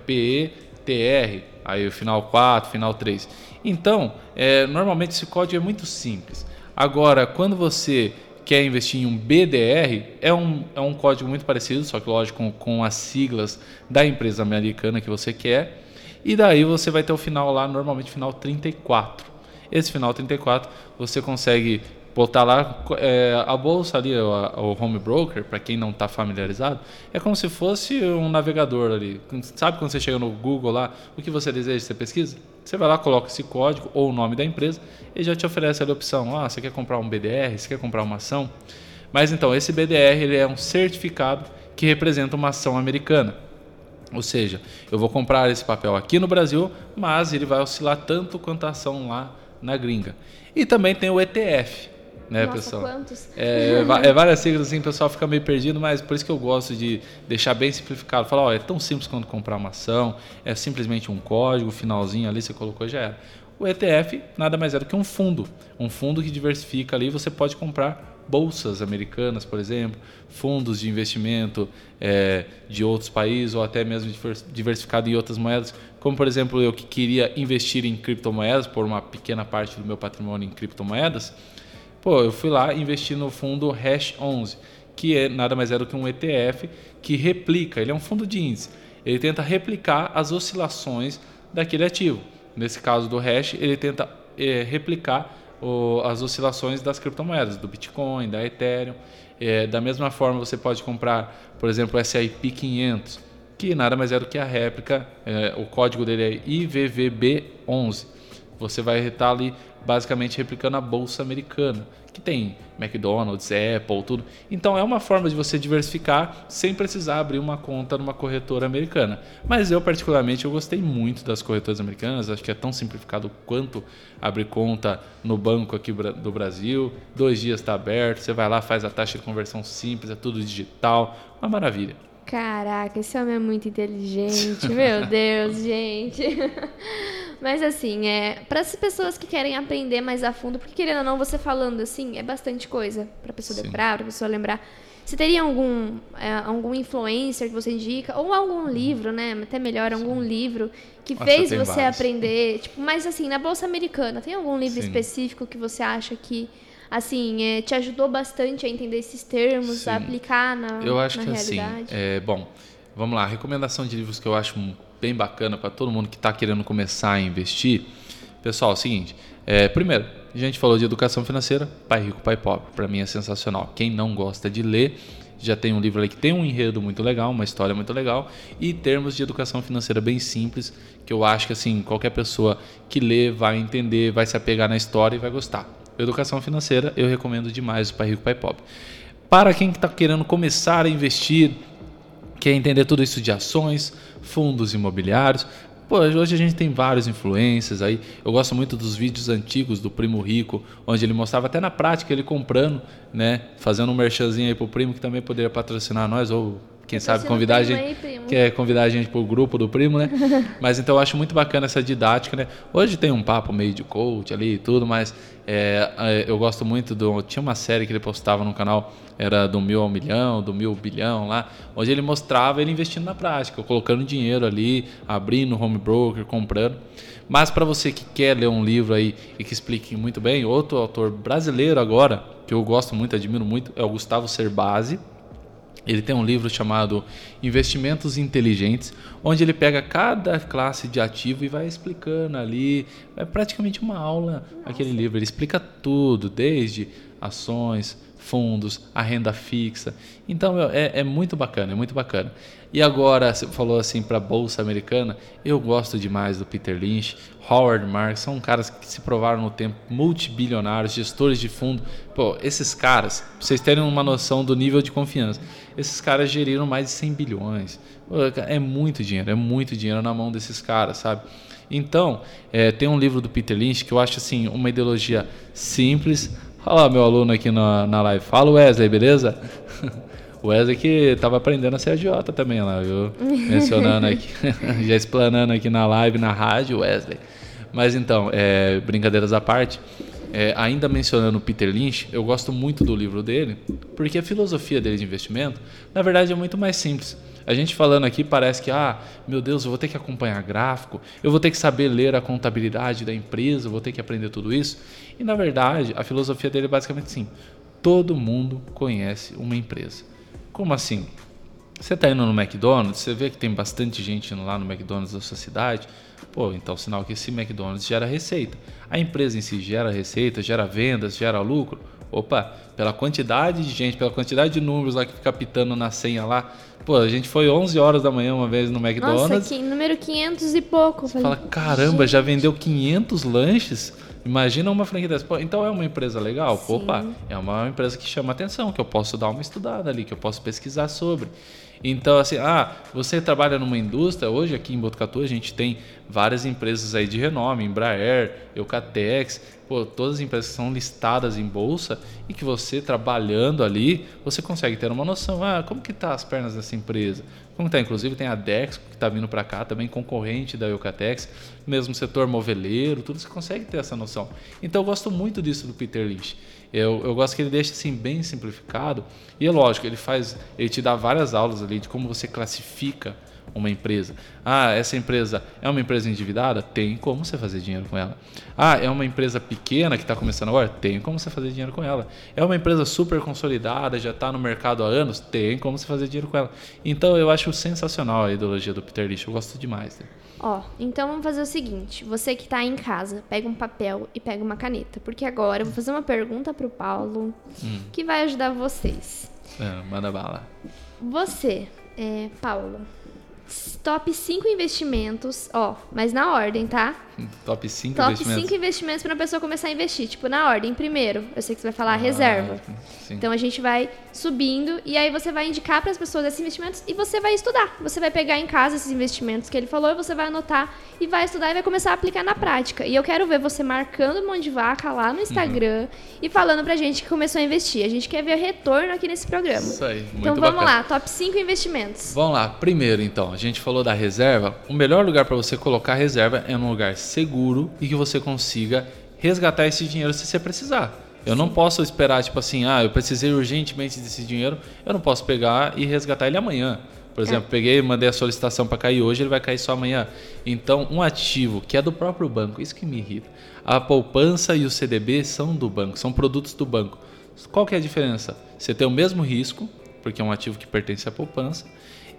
PETR, aí o final 4, final 3. Então, é, normalmente esse código é muito simples. Agora, quando você quer investir em um BDR, é um, é um código muito parecido, só que lógico com, com as siglas da empresa americana que você quer. E daí você vai ter o final lá, normalmente final 34. Esse final 34 você consegue botar lá é, a bolsa ali, o, o home broker, para quem não está familiarizado, é como se fosse um navegador ali. Sabe quando você chega no Google lá, o que você deseja, você pesquisa? Você vai lá, coloca esse código ou o nome da empresa e já te oferece a opção. Ah, você quer comprar um BDR, você quer comprar uma ação? Mas então, esse BDR ele é um certificado que representa uma ação americana. Ou seja, eu vou comprar esse papel aqui no Brasil, mas ele vai oscilar tanto quanto a ação lá na gringa. E também tem o ETF, né, Nossa, pessoal? quantos? É, é, várias siglas assim, o pessoal fica meio perdido, mas por isso que eu gosto de deixar bem simplificado. Falar, ó, é tão simples quanto comprar uma ação, é simplesmente um código, finalzinho ali, você colocou já era. O ETF nada mais é do que um fundo, um fundo que diversifica ali, você pode comprar bolsas americanas, por exemplo, fundos de investimento é, de outros países ou até mesmo diversificado em outras moedas, como por exemplo eu que queria investir em criptomoedas, por uma pequena parte do meu patrimônio em criptomoedas, Pô, eu fui lá e investi no fundo Hash 11, que é nada mais é do que um ETF que replica, ele é um fundo de índice, ele tenta replicar as oscilações daquele ativo. Nesse caso do Hash, ele tenta é, replicar o, as oscilações das criptomoedas, do Bitcoin, da Ethereum. É, da mesma forma, você pode comprar, por exemplo, o SIP 500, que nada mais é do que a réplica, é, o código dele é IVVB11. Você vai estar ali basicamente replicando a bolsa americana, que tem McDonald's, Apple, tudo. Então é uma forma de você diversificar sem precisar abrir uma conta numa corretora americana. Mas eu particularmente eu gostei muito das corretoras americanas, acho que é tão simplificado quanto abrir conta no banco aqui do Brasil. Dois dias está aberto, você vai lá, faz a taxa de conversão simples, é tudo digital, uma maravilha. Caraca, esse homem é muito inteligente. Meu [laughs] Deus, gente. [laughs] Mas assim, é para as pessoas que querem aprender mais a fundo, porque querendo ou não, você falando assim, é bastante coisa para a pessoa decorar, para a pessoa lembrar. Você teria algum, é, algum influencer que você indica? Ou algum livro, né? Até melhor, algum livro que Nossa, fez você vários. aprender? Tipo, mas assim, na Bolsa Americana, tem algum livro Sim. específico que você acha que assim, é, te ajudou bastante a entender esses termos, Sim. a aplicar na, Eu acho na que assim, realidade? é, bom, vamos lá, recomendação de livros que eu acho bem bacana para todo mundo que está querendo começar a investir. Pessoal, é o seguinte, é, primeiro, a gente falou de educação financeira, Pai Rico, Pai Pobre, para mim é sensacional. Quem não gosta de ler, já tem um livro ali que tem um enredo muito legal, uma história muito legal e termos de educação financeira bem simples, que eu acho que assim, qualquer pessoa que lê vai entender, vai se apegar na história e vai gostar. Educação financeira, eu recomendo demais o Pai Rico, Pai Pobre. Para quem está querendo começar a investir, quer entender tudo isso de ações, fundos imobiliários. Pô, hoje a gente tem vários influencers aí. Eu gosto muito dos vídeos antigos do Primo Rico, onde ele mostrava até na prática ele comprando, né? Fazendo um merchanzinho aí pro primo que também poderia patrocinar nós, ou quem sabe Patrocina o convidar a gente. aí. Quer convidar a gente pro grupo do primo, né? [laughs] mas então eu acho muito bacana essa didática, né? Hoje tem um papo meio de coach ali e tudo, mas é, é, eu gosto muito do. Tinha uma série que ele postava no canal, era do mil ao milhão, do mil ao bilhão lá, onde ele mostrava ele investindo na prática, colocando dinheiro ali, abrindo home broker, comprando. Mas para você que quer ler um livro aí e que explique muito bem, outro autor brasileiro agora, que eu gosto muito, admiro muito, é o Gustavo Cerbasi. Ele tem um livro chamado Investimentos Inteligentes, onde ele pega cada classe de ativo e vai explicando ali. É praticamente uma aula aquele livro. Ele explica tudo, desde ações, fundos, a renda fixa. Então é, é muito bacana, é muito bacana. E agora, você falou assim para a Bolsa Americana, eu gosto demais do Peter Lynch, Howard Marks, são caras que se provaram no tempo multibilionários, gestores de fundo. Pô, esses caras, pra vocês terem uma noção do nível de confiança, esses caras geriram mais de 100 bilhões. É muito dinheiro, é muito dinheiro na mão desses caras, sabe? Então, é, tem um livro do Peter Lynch que eu acho assim uma ideologia simples, Olha lá meu aluno aqui na, na live. Fala Wesley, beleza? [laughs] O Wesley que tava aprendendo a ser agiota também lá, viu? [laughs] Mencionando aqui, [laughs] já explanando aqui na live, na rádio, Wesley. Mas então, é, brincadeiras à parte, é, ainda mencionando o Peter Lynch, eu gosto muito do livro dele, porque a filosofia dele de investimento, na verdade, é muito mais simples. A gente falando aqui parece que, ah, meu Deus, eu vou ter que acompanhar gráfico, eu vou ter que saber ler a contabilidade da empresa, eu vou ter que aprender tudo isso. E na verdade, a filosofia dele é basicamente assim: todo mundo conhece uma empresa. Como assim? Você está indo no McDonald's, você vê que tem bastante gente indo lá no McDonald's da sua cidade. Pô, então sinal que esse McDonald's gera receita. A empresa em si gera receita, gera vendas, gera lucro. Opa, pela quantidade de gente, pela quantidade de números lá que fica pitando na senha lá. Pô, a gente foi 11 horas da manhã uma vez no McDonald's. Nossa, que número 500 e pouco. Você fala, caramba, gente. já vendeu 500 lanches? Imagina uma franquia dessa. Pô, então é uma empresa legal? Sim. Opa, é uma empresa que chama atenção, que eu posso dar uma estudada ali, que eu posso pesquisar sobre. Então, assim, ah, você trabalha numa indústria, hoje aqui em Botucatu a gente tem várias empresas aí de renome, Embraer, Eucatex, pô, todas as empresas que são listadas em bolsa e que você trabalhando ali, você consegue ter uma noção, ah, como que tá as pernas dessa empresa? Como tá? Inclusive tem a Dex que está vindo para cá, também concorrente da Eucatex, mesmo setor moveleiro, tudo você consegue ter essa noção. Então eu gosto muito disso do Peter Lynch. Eu, eu gosto que ele deixa assim bem simplificado e é lógico, ele faz, ele te dá várias aulas ali de como você classifica uma empresa. Ah, essa empresa é uma empresa endividada? Tem como você fazer dinheiro com ela. Ah, é uma empresa pequena que está começando agora? Tem como você fazer dinheiro com ela. É uma empresa super consolidada, já está no mercado há anos? Tem como você fazer dinheiro com ela. Então eu acho sensacional a ideologia do Peter Lynch, eu gosto demais dele. Ó, então vamos fazer o seguinte: você que está em casa, pega um papel e pega uma caneta, porque agora eu vou fazer uma pergunta para o Paulo hum. que vai ajudar vocês. É, manda bala. Você, é, Paulo, top 5 investimentos, ó, mas na ordem, tá? Top 5 Top investimentos. 5 investimentos para uma pessoa começar a investir, tipo, na ordem. Primeiro, eu sei que você vai falar ah, reserva. Sim. Então a gente vai subindo e aí você vai indicar para as pessoas esses investimentos e você vai estudar. Você vai pegar em casa esses investimentos que ele falou e você vai anotar e vai estudar e vai começar a aplicar na prática. E eu quero ver você marcando monte de vaca lá no Instagram uhum. e falando pra gente que começou a investir. A gente quer ver retorno aqui nesse programa. Isso aí, muito Então vamos bacana. lá, top 5 investimentos. Vamos lá. Primeiro, então, a gente falou da reserva. O melhor lugar para você colocar reserva é num lugar seguro e que você consiga resgatar esse dinheiro se você precisar. Eu não posso esperar, tipo assim, ah, eu precisei urgentemente desse dinheiro, eu não posso pegar e resgatar ele amanhã. Por exemplo, é. peguei, mandei a solicitação para cair hoje, ele vai cair só amanhã. Então, um ativo que é do próprio banco, isso que me irrita. A poupança e o CDB são do banco, são produtos do banco. Qual que é a diferença? Você tem o mesmo risco, porque é um ativo que pertence à poupança,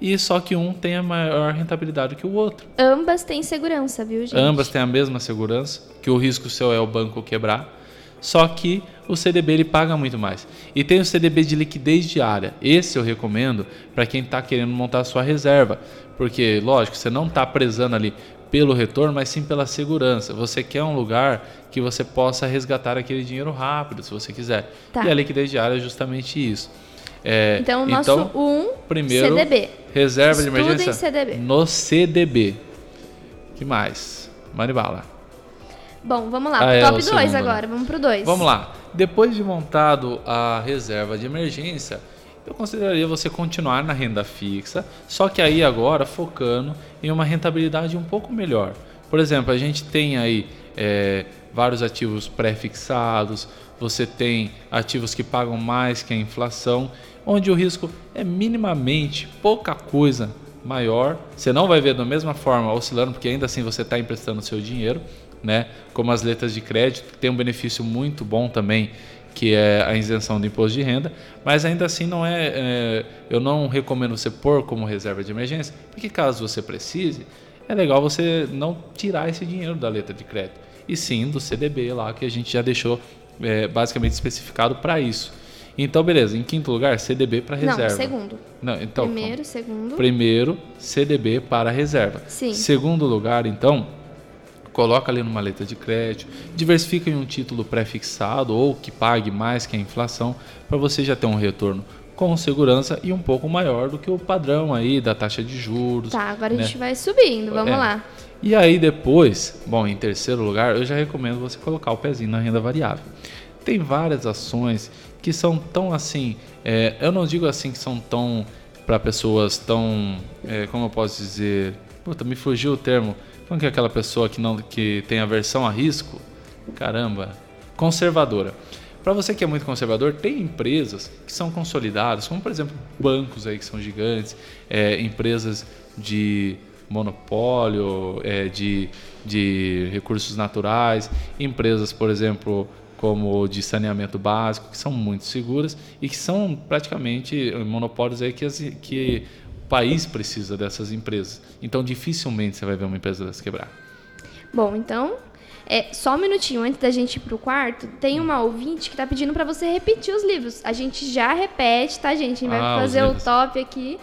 e só que um tem a maior rentabilidade que o outro. Ambas têm segurança, viu, gente? Ambas têm a mesma segurança, que o risco seu é o banco quebrar, só que o CDB ele paga muito mais. E tem o CDB de liquidez diária. Esse eu recomendo para quem está querendo montar a sua reserva, porque lógico, você não está prezando ali pelo retorno, mas sim pela segurança. Você quer um lugar que você possa resgatar aquele dinheiro rápido, se você quiser. Tá. E a liquidez diária é justamente isso. É, então, o nosso então, um primeiro, CDB. Reserva de emergência CDB. no CDB. que mais? Manibala. Bom, vamos lá. Ah, é, top 2 agora. Vamos pro 2. Vamos lá. Depois de montado a reserva de emergência, eu consideraria você continuar na renda fixa, só que aí agora focando em uma rentabilidade um pouco melhor. Por exemplo, a gente tem aí é, vários ativos pré-fixados, você tem ativos que pagam mais que a inflação, onde o risco é minimamente pouca coisa maior. Você não vai ver da mesma forma oscilando, porque ainda assim você está emprestando seu dinheiro, né? Como as letras de crédito, que tem um benefício muito bom também, que é a isenção do imposto de renda, mas ainda assim não é, é eu não recomendo você pôr como reserva de emergência, porque caso você precise, é legal você não tirar esse dinheiro da letra de crédito, e sim do CDB lá que a gente já deixou é, basicamente especificado para isso. Então, beleza. Em quinto lugar, CDB para reserva. Não, segundo. Não, então, Primeiro, segundo. Primeiro, CDB para reserva. Sim. Segundo lugar, então, coloca ali numa letra de crédito, diversifica em um título pré-fixado ou que pague mais que a inflação, para você já ter um retorno com segurança e um pouco maior do que o padrão aí da taxa de juros. Tá, agora né? a gente vai subindo, vamos é. lá. E aí depois, bom, em terceiro lugar, eu já recomendo você colocar o pezinho na renda variável. tem várias ações que são tão assim, é, eu não digo assim que são tão para pessoas tão, é, como eu posso dizer, puta, me fugiu o termo, como que é aquela pessoa que não que tem aversão a risco? Caramba, conservadora. Para você que é muito conservador, tem empresas que são consolidadas, como por exemplo bancos aí que são gigantes, é, empresas de monopólio, é, de, de recursos naturais, empresas, por exemplo, como de saneamento básico, que são muito seguras e que são praticamente monopólios aí que, as, que o país precisa dessas empresas. Então, dificilmente você vai ver uma empresa dessa quebrar. Bom, então, é, só um minutinho antes da gente ir pro quarto, tem uma ouvinte que tá pedindo para você repetir os livros. A gente já repete, tá, gente? A gente Ah, vai os fazer o top aqui.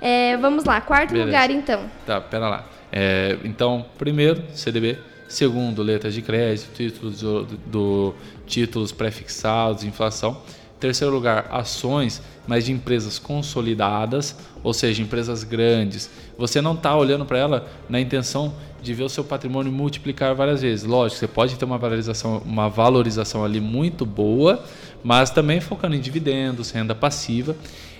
É, vamos lá, quarto Beleza. lugar então. Tá, pera lá. É, então, primeiro, CDB. Segundo, letras de crédito, títulos do, do- títulos prefixados, inflação. Terceiro lugar, ações, mas de empresas consolidadas, ou seja, empresas grandes. Você não está olhando para ela na intenção de ver o seu patrimônio multiplicar várias vezes. Lógico, você pode ter uma valorização, uma valorização ali muito boa, mas também focando em dividendos, renda passiva.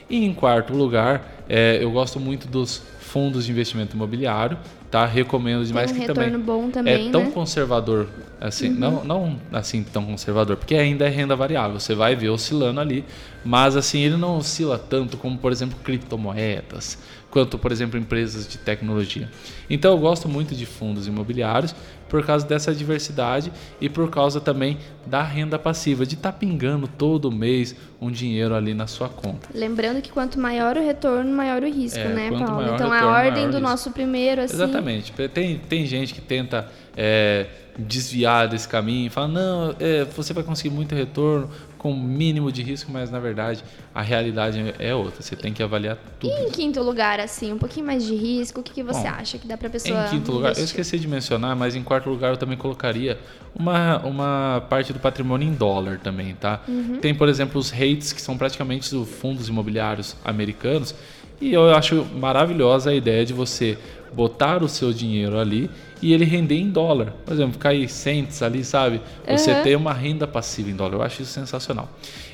E em quarto lugar, é, eu gosto muito dos fundos de investimento imobiliário, tá? Recomendo demais um que também, bom também, é tão né? conservador, assim, não, não assim tão conservador, porque ainda é renda variável, você vai ver oscilando ali, mas assim ele não oscila tanto como, por exemplo, criptomoedas, quanto, por exemplo, empresas de tecnologia. Então eu gosto muito de fundos imobiliários por causa dessa diversidade e por causa também da renda passiva, de estar pingando todo mês um dinheiro ali na sua conta. Lembrando que quanto maior o retorno, maior o risco, É, né, Paulo? Então a retorno, ordem maior o do risco. nosso primeiro, assim. Exatamente. Tem, tem gente que tenta é, desviar desse caminho e fala, não, é, você vai conseguir muito retorno com mínimo de risco, mas na verdade a realidade é outra. Você tem que avaliar tudo. E em quinto lugar, assim, um pouquinho mais de risco, o que, que você Bom, acha que dá pra pessoa. Em quinto lugar, eu investir? esqueci de mencionar, mas em quarto lugar eu também colocaria uma, uma parte do patrimônio em dólar também, tá? Tem, por exemplo, os REITs, que são praticamente os fundos imobiliários americanos, e eu acho maravilhosa a ideia de você botar o seu dinheiro ali e ele render em dólar. Por exemplo, cair cents ali, sabe? Você Uhum. ter uma renda passiva em dólar. Eu acho isso sensacional.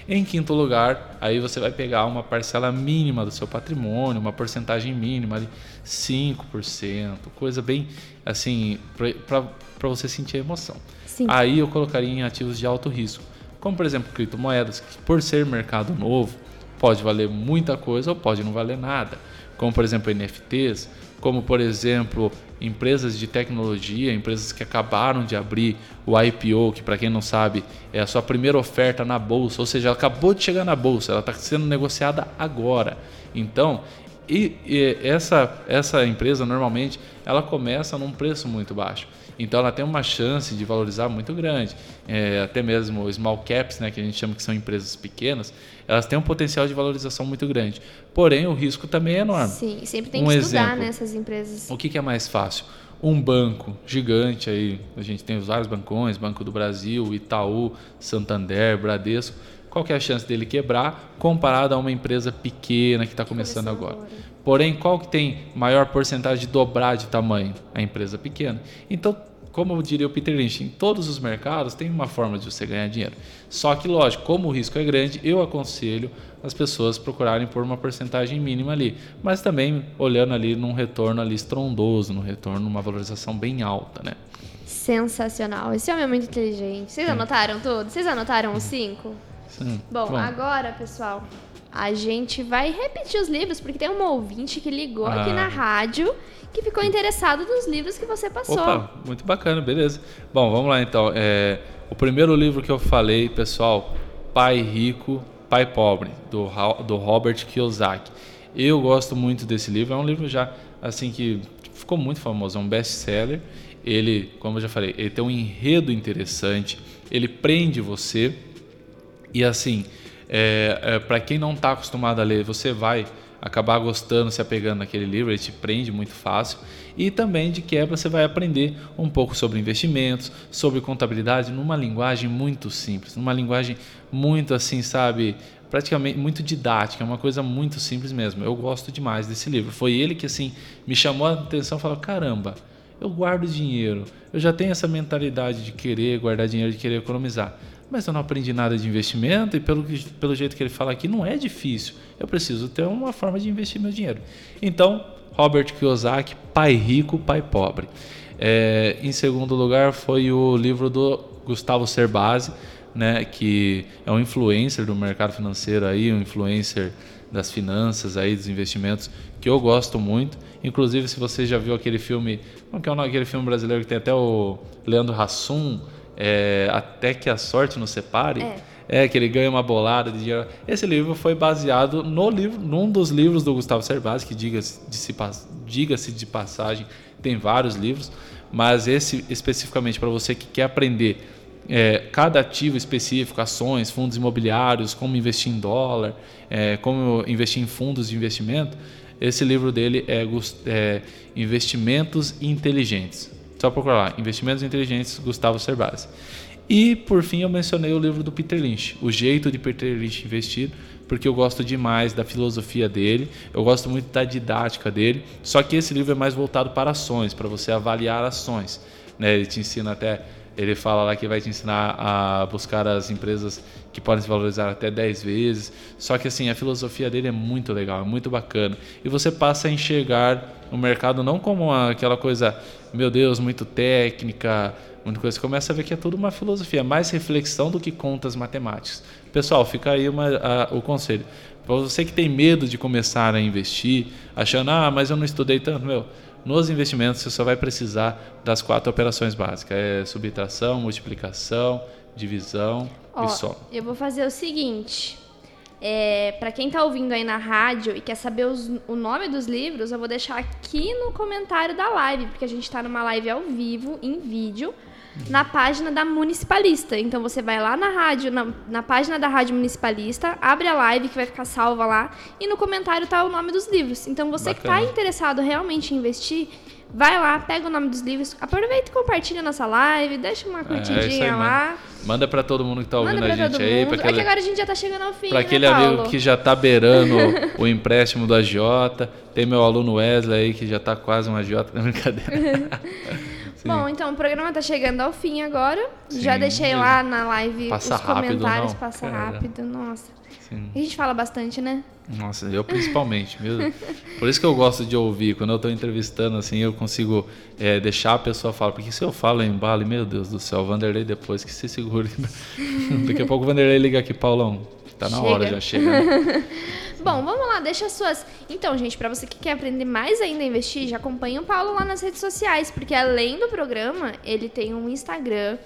Em quinto lugar, aí você vai pegar uma parcela mínima do seu patrimônio, uma porcentagem mínima ali, 5%, coisa bem assim, para você sentir a emoção. Sim. Aí eu colocaria em ativos de alto risco, como por exemplo criptomoedas, que por ser mercado novo, pode valer muita coisa ou pode não valer nada. Como por exemplo NFTs, como por exemplo empresas de tecnologia, empresas que acabaram de abrir o IPO, que para quem não sabe é a sua primeira oferta na bolsa, ou seja, ela acabou de chegar na bolsa, ela está sendo negociada agora. Então, e, e essa, essa empresa normalmente ela começa num preço muito baixo. Então ela tem uma chance de valorizar muito grande. É, até mesmo small caps, né, que a gente chama que são empresas pequenas, elas têm um potencial de valorização muito grande. Porém, o risco também é enorme. Sim, sempre tem Um que estudar exemplo. nessas empresas. O que, que é mais fácil? Um banco gigante aí, a gente tem os vários bancões, Banco do Brasil, Itaú, Santander, Bradesco. Qual que é a chance dele quebrar comparado a uma empresa pequena que está começando agora. Porém, qual que tem maior porcentagem de dobrar de tamanho? A empresa pequena. Então, como diria o Peter Lynch, em todos os mercados tem uma forma de você ganhar dinheiro. Só que, lógico, como o risco é grande, eu aconselho as pessoas procurarem por uma porcentagem mínima ali, mas também olhando ali num retorno ali estrondoso, num retorno, numa valorização bem alta, né? Sensacional. Esse homem é muito inteligente. Vocês anotaram tudo? Vocês anotaram os cinco? Sim. Bom, agora, pessoal, a gente vai repetir os livros, porque tem uma ouvinte que ligou aqui Ah. na rádio que ficou interessado nos livros que você passou. Opa, muito bacana, beleza. Bom, vamos lá então. É, o primeiro livro que eu falei, pessoal, Pai Rico, Pai Pobre, do, do Robert Kiyosaki. Eu gosto muito desse livro, é um livro já assim que ficou muito famoso, é um best-seller. Ele, como eu já falei, ele tem um enredo interessante, ele prende você. E assim, é, para quem não está acostumado a ler, você vai acabar gostando, se apegando naquele livro, ele te prende muito fácil. E também, de quebra, você vai aprender um pouco sobre investimentos, sobre contabilidade, numa linguagem muito simples, numa linguagem muito assim, sabe, praticamente muito didática, é uma coisa muito simples mesmo. Eu gosto demais desse livro. Foi ele que assim me chamou a atenção falou: caramba, eu guardo dinheiro, eu já tenho essa mentalidade de querer guardar dinheiro, de querer economizar. Mas eu não aprendi nada de investimento e pelo, pelo jeito que ele fala aqui, não é difícil. Eu preciso ter uma forma de investir meu dinheiro. Então, Robert Kiyosaki, Pai Rico, Pai Pobre. É, em segundo lugar foi o livro do Gustavo Cerbasi, né, que é um influencer do mercado financeiro aí, um influencer das finanças aí, dos investimentos, que eu gosto muito. Inclusive, se você já viu aquele filme, como que é o nome aquele filme brasileiro que tem até o Leandro Hassum, é, Até que a Sorte nos Separe? É. é. que ele ganha uma bolada de dinheiro. Esse livro foi baseado no livro, num dos livros do Gustavo Cerbasi, que diga-se de, diga de passagem, tem vários livros, mas esse especificamente para você que quer aprender é, cada ativo específico, ações, fundos imobiliários, como investir em dólar, é, como investir em fundos de investimento, esse livro dele é, é Investimentos Inteligentes. Só procurar lá, Investimentos Inteligentes, Gustavo Cerbasi. E, por fim, eu mencionei o livro do Peter Lynch, O Jeito de Peter Lynch Investir, porque eu gosto demais da filosofia dele, eu gosto muito da didática dele, só que esse livro é mais voltado para ações, para você avaliar ações. Né? Ele te ensina até ele fala lá que vai te ensinar a buscar as empresas que podem se valorizar até 10 vezes. Só que assim, a filosofia dele é muito legal, é muito bacana. E você passa a enxergar o mercado não como aquela coisa, meu Deus, muito técnica, muita coisa. Você começa a ver que é tudo uma filosofia, mais reflexão do que contas matemáticas. Pessoal, fica aí uma, a, o conselho. Para você que tem medo de começar a investir, achando, ah, mas eu não estudei tanto, meu nos investimentos, você só vai precisar das quatro operações básicas: é subtração, multiplicação, divisão Ó, e soma. Eu vou fazer o seguinte. É, para quem está ouvindo aí na rádio e quer saber os, o nome dos livros, eu vou deixar aqui no comentário da live, porque a gente está numa live ao vivo, em vídeo na página da Municipalista. Então você vai lá na rádio, na, na, página da Rádio Municipalista, abre a live que vai ficar salva lá e no comentário tá o nome dos livros. Então você Bacana. que está interessado realmente em investir, vai lá, pega o nome dos livros, aproveita e compartilha nossa live, deixa uma é, curtidinha é, aí, lá. Manda para todo mundo que está ouvindo a gente aí. Pra aquele, é que agora a gente já está chegando ao fim, Para né, aquele Paulo? amigo que já está beirando [laughs] o empréstimo do agiota. Tem meu aluno Wesley aí que já está quase um agiota. [laughs] Não, brincadeira. [laughs] Bom, então o programa tá chegando ao fim agora. Sim, Já deixei lá na live passa os comentários. Rápido, passa Cara. rápido. Nossa. Sim. A gente fala bastante, né? Nossa, eu principalmente. Meu, por isso que eu gosto de ouvir. Quando eu estou entrevistando, assim, eu consigo é, deixar a pessoa falar. Porque se eu falo em bala, meu Deus do céu, o Vanderlei depois que se segure. [laughs] Daqui a pouco o Vanderlei liga aqui, Paulão. Tá na chega. hora, já chega. Né? [laughs] Bom, vamos lá, deixa suas. Então, gente, para você que quer aprender mais ainda a investir, já acompanha o Paulo lá nas redes sociais, porque além do programa, ele tem um Instagram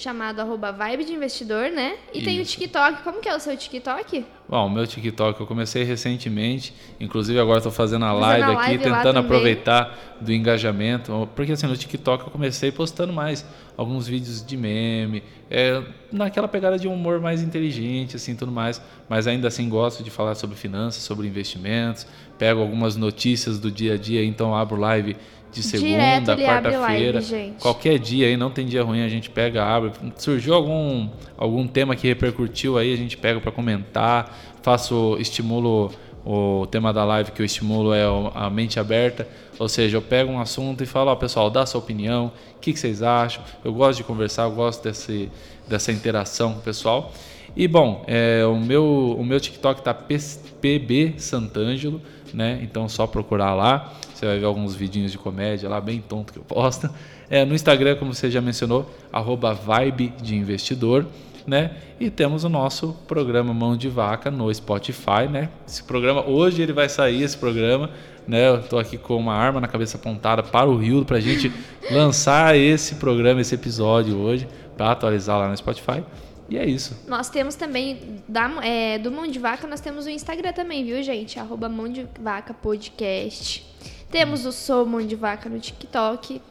chamado arroba Vibe de Investidor, né? E Isso. tem o TikTok. Como que é o seu TikTok? Bom, o meu TikTok eu comecei recentemente, inclusive agora estou fazendo a live, fazendo a live aqui, tentando aproveitar do engajamento, porque assim, no TikTok eu comecei postando mais alguns vídeos de meme, é, naquela pegada de um humor mais inteligente, assim, tudo mais, mas ainda assim gosto de falar sobre finanças, sobre investimentos, pego algumas notícias do dia a dia, então abro live de segunda, quarta-feira, qualquer dia aí, não tem dia ruim, a gente pega, abre. Surgiu algum, algum tema que repercutiu aí, a gente pega para comentar, faço, estimulo o tema da live que eu estimulo é a mente aberta, ou seja, eu pego um assunto e falo, ó, pessoal, dá sua opinião, o que, que, vocês acham? Eu gosto de conversar, eu gosto desse, dessa interação com o pessoal. E bom, é, o, meu, o meu TikTok tá PB Santângelo, né? Então só procurar lá. Você vai ver alguns vidinhos de comédia lá, bem tonto que eu posto. É, no Instagram, como você já mencionou, arroba vibe de investidor. Né? E temos o nosso programa Mão de Vaca no Spotify, né? Esse programa hoje ele vai sair esse programa, né? Eu tô aqui com uma arma na cabeça apontada para o Rio para a gente [laughs] lançar esse programa, esse episódio hoje, para atualizar lá no Spotify. E é isso. Nós temos também, da, é, do Mão de Vaca, nós temos o Instagram também, viu, gente? Arroba Mão de Vaca Podcast. Temos o Sou Mão de Vaca no TikTok.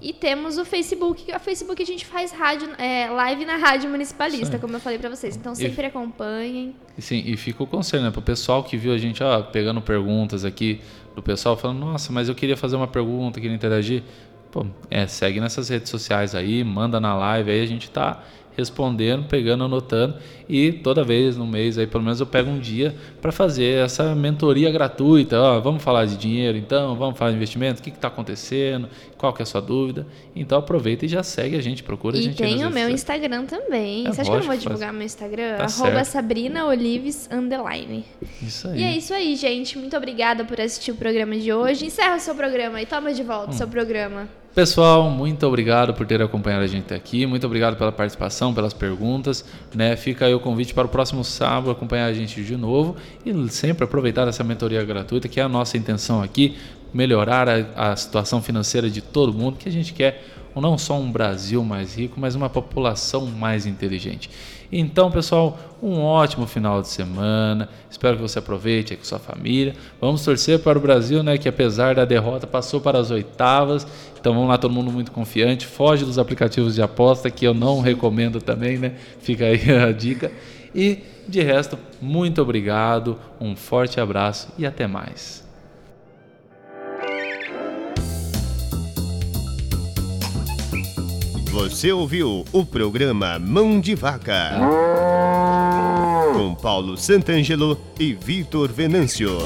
E temos o Facebook. A Facebook a gente faz rádio, é, live na Rádio Municipalista, Sim. como eu falei para vocês. Então sempre e, acompanhem. Sim, e fica o conselho, né? Pro pessoal que viu a gente, ó, pegando perguntas aqui do pessoal, falando, nossa, mas eu queria fazer uma pergunta, queria interagir. Pô, é, segue nessas redes sociais aí, manda na live, aí a gente tá respondendo, pegando, anotando. E toda vez no mês aí pelo menos eu pego um dia para fazer essa mentoria gratuita. Ó, vamos falar de dinheiro, então, vamos falar de investimento, o que está acontecendo, qual que é a sua dúvida. Então aproveita e já segue a gente, procura e a gente. E tem o meu Instagram também. É, Você acha que eu não vou divulgar faz... meu Instagram? Tá Arroba Sabrina Olives Underline. Isso aí. E é isso aí, gente. Muito obrigada por assistir o programa de hoje. Encerra o seu programa e toma de volta o hum. seu programa. Pessoal, muito obrigado por ter acompanhado a gente aqui. Muito obrigado pela participação, pelas perguntas. Né? Fica aí o convite para o próximo sábado acompanhar a gente de novo e sempre aproveitar essa mentoria gratuita, que é a nossa intenção aqui, melhorar a, a situação financeira de todo mundo, que a gente quer não só um Brasil mais rico, mas uma população mais inteligente. Então, pessoal, um ótimo final de semana. Espero que você aproveite com sua família. Vamos torcer para o Brasil, né, que apesar da derrota passou para as oitavas. Então vamos lá, todo mundo muito confiante. Foge dos aplicativos de aposta que eu não recomendo também, né? Fica aí [laughs] a dica. E de resto, muito obrigado, um forte abraço e até mais. Você ouviu o programa Mão de Vaca com Paulo Santangelo e Vitor Venâncio.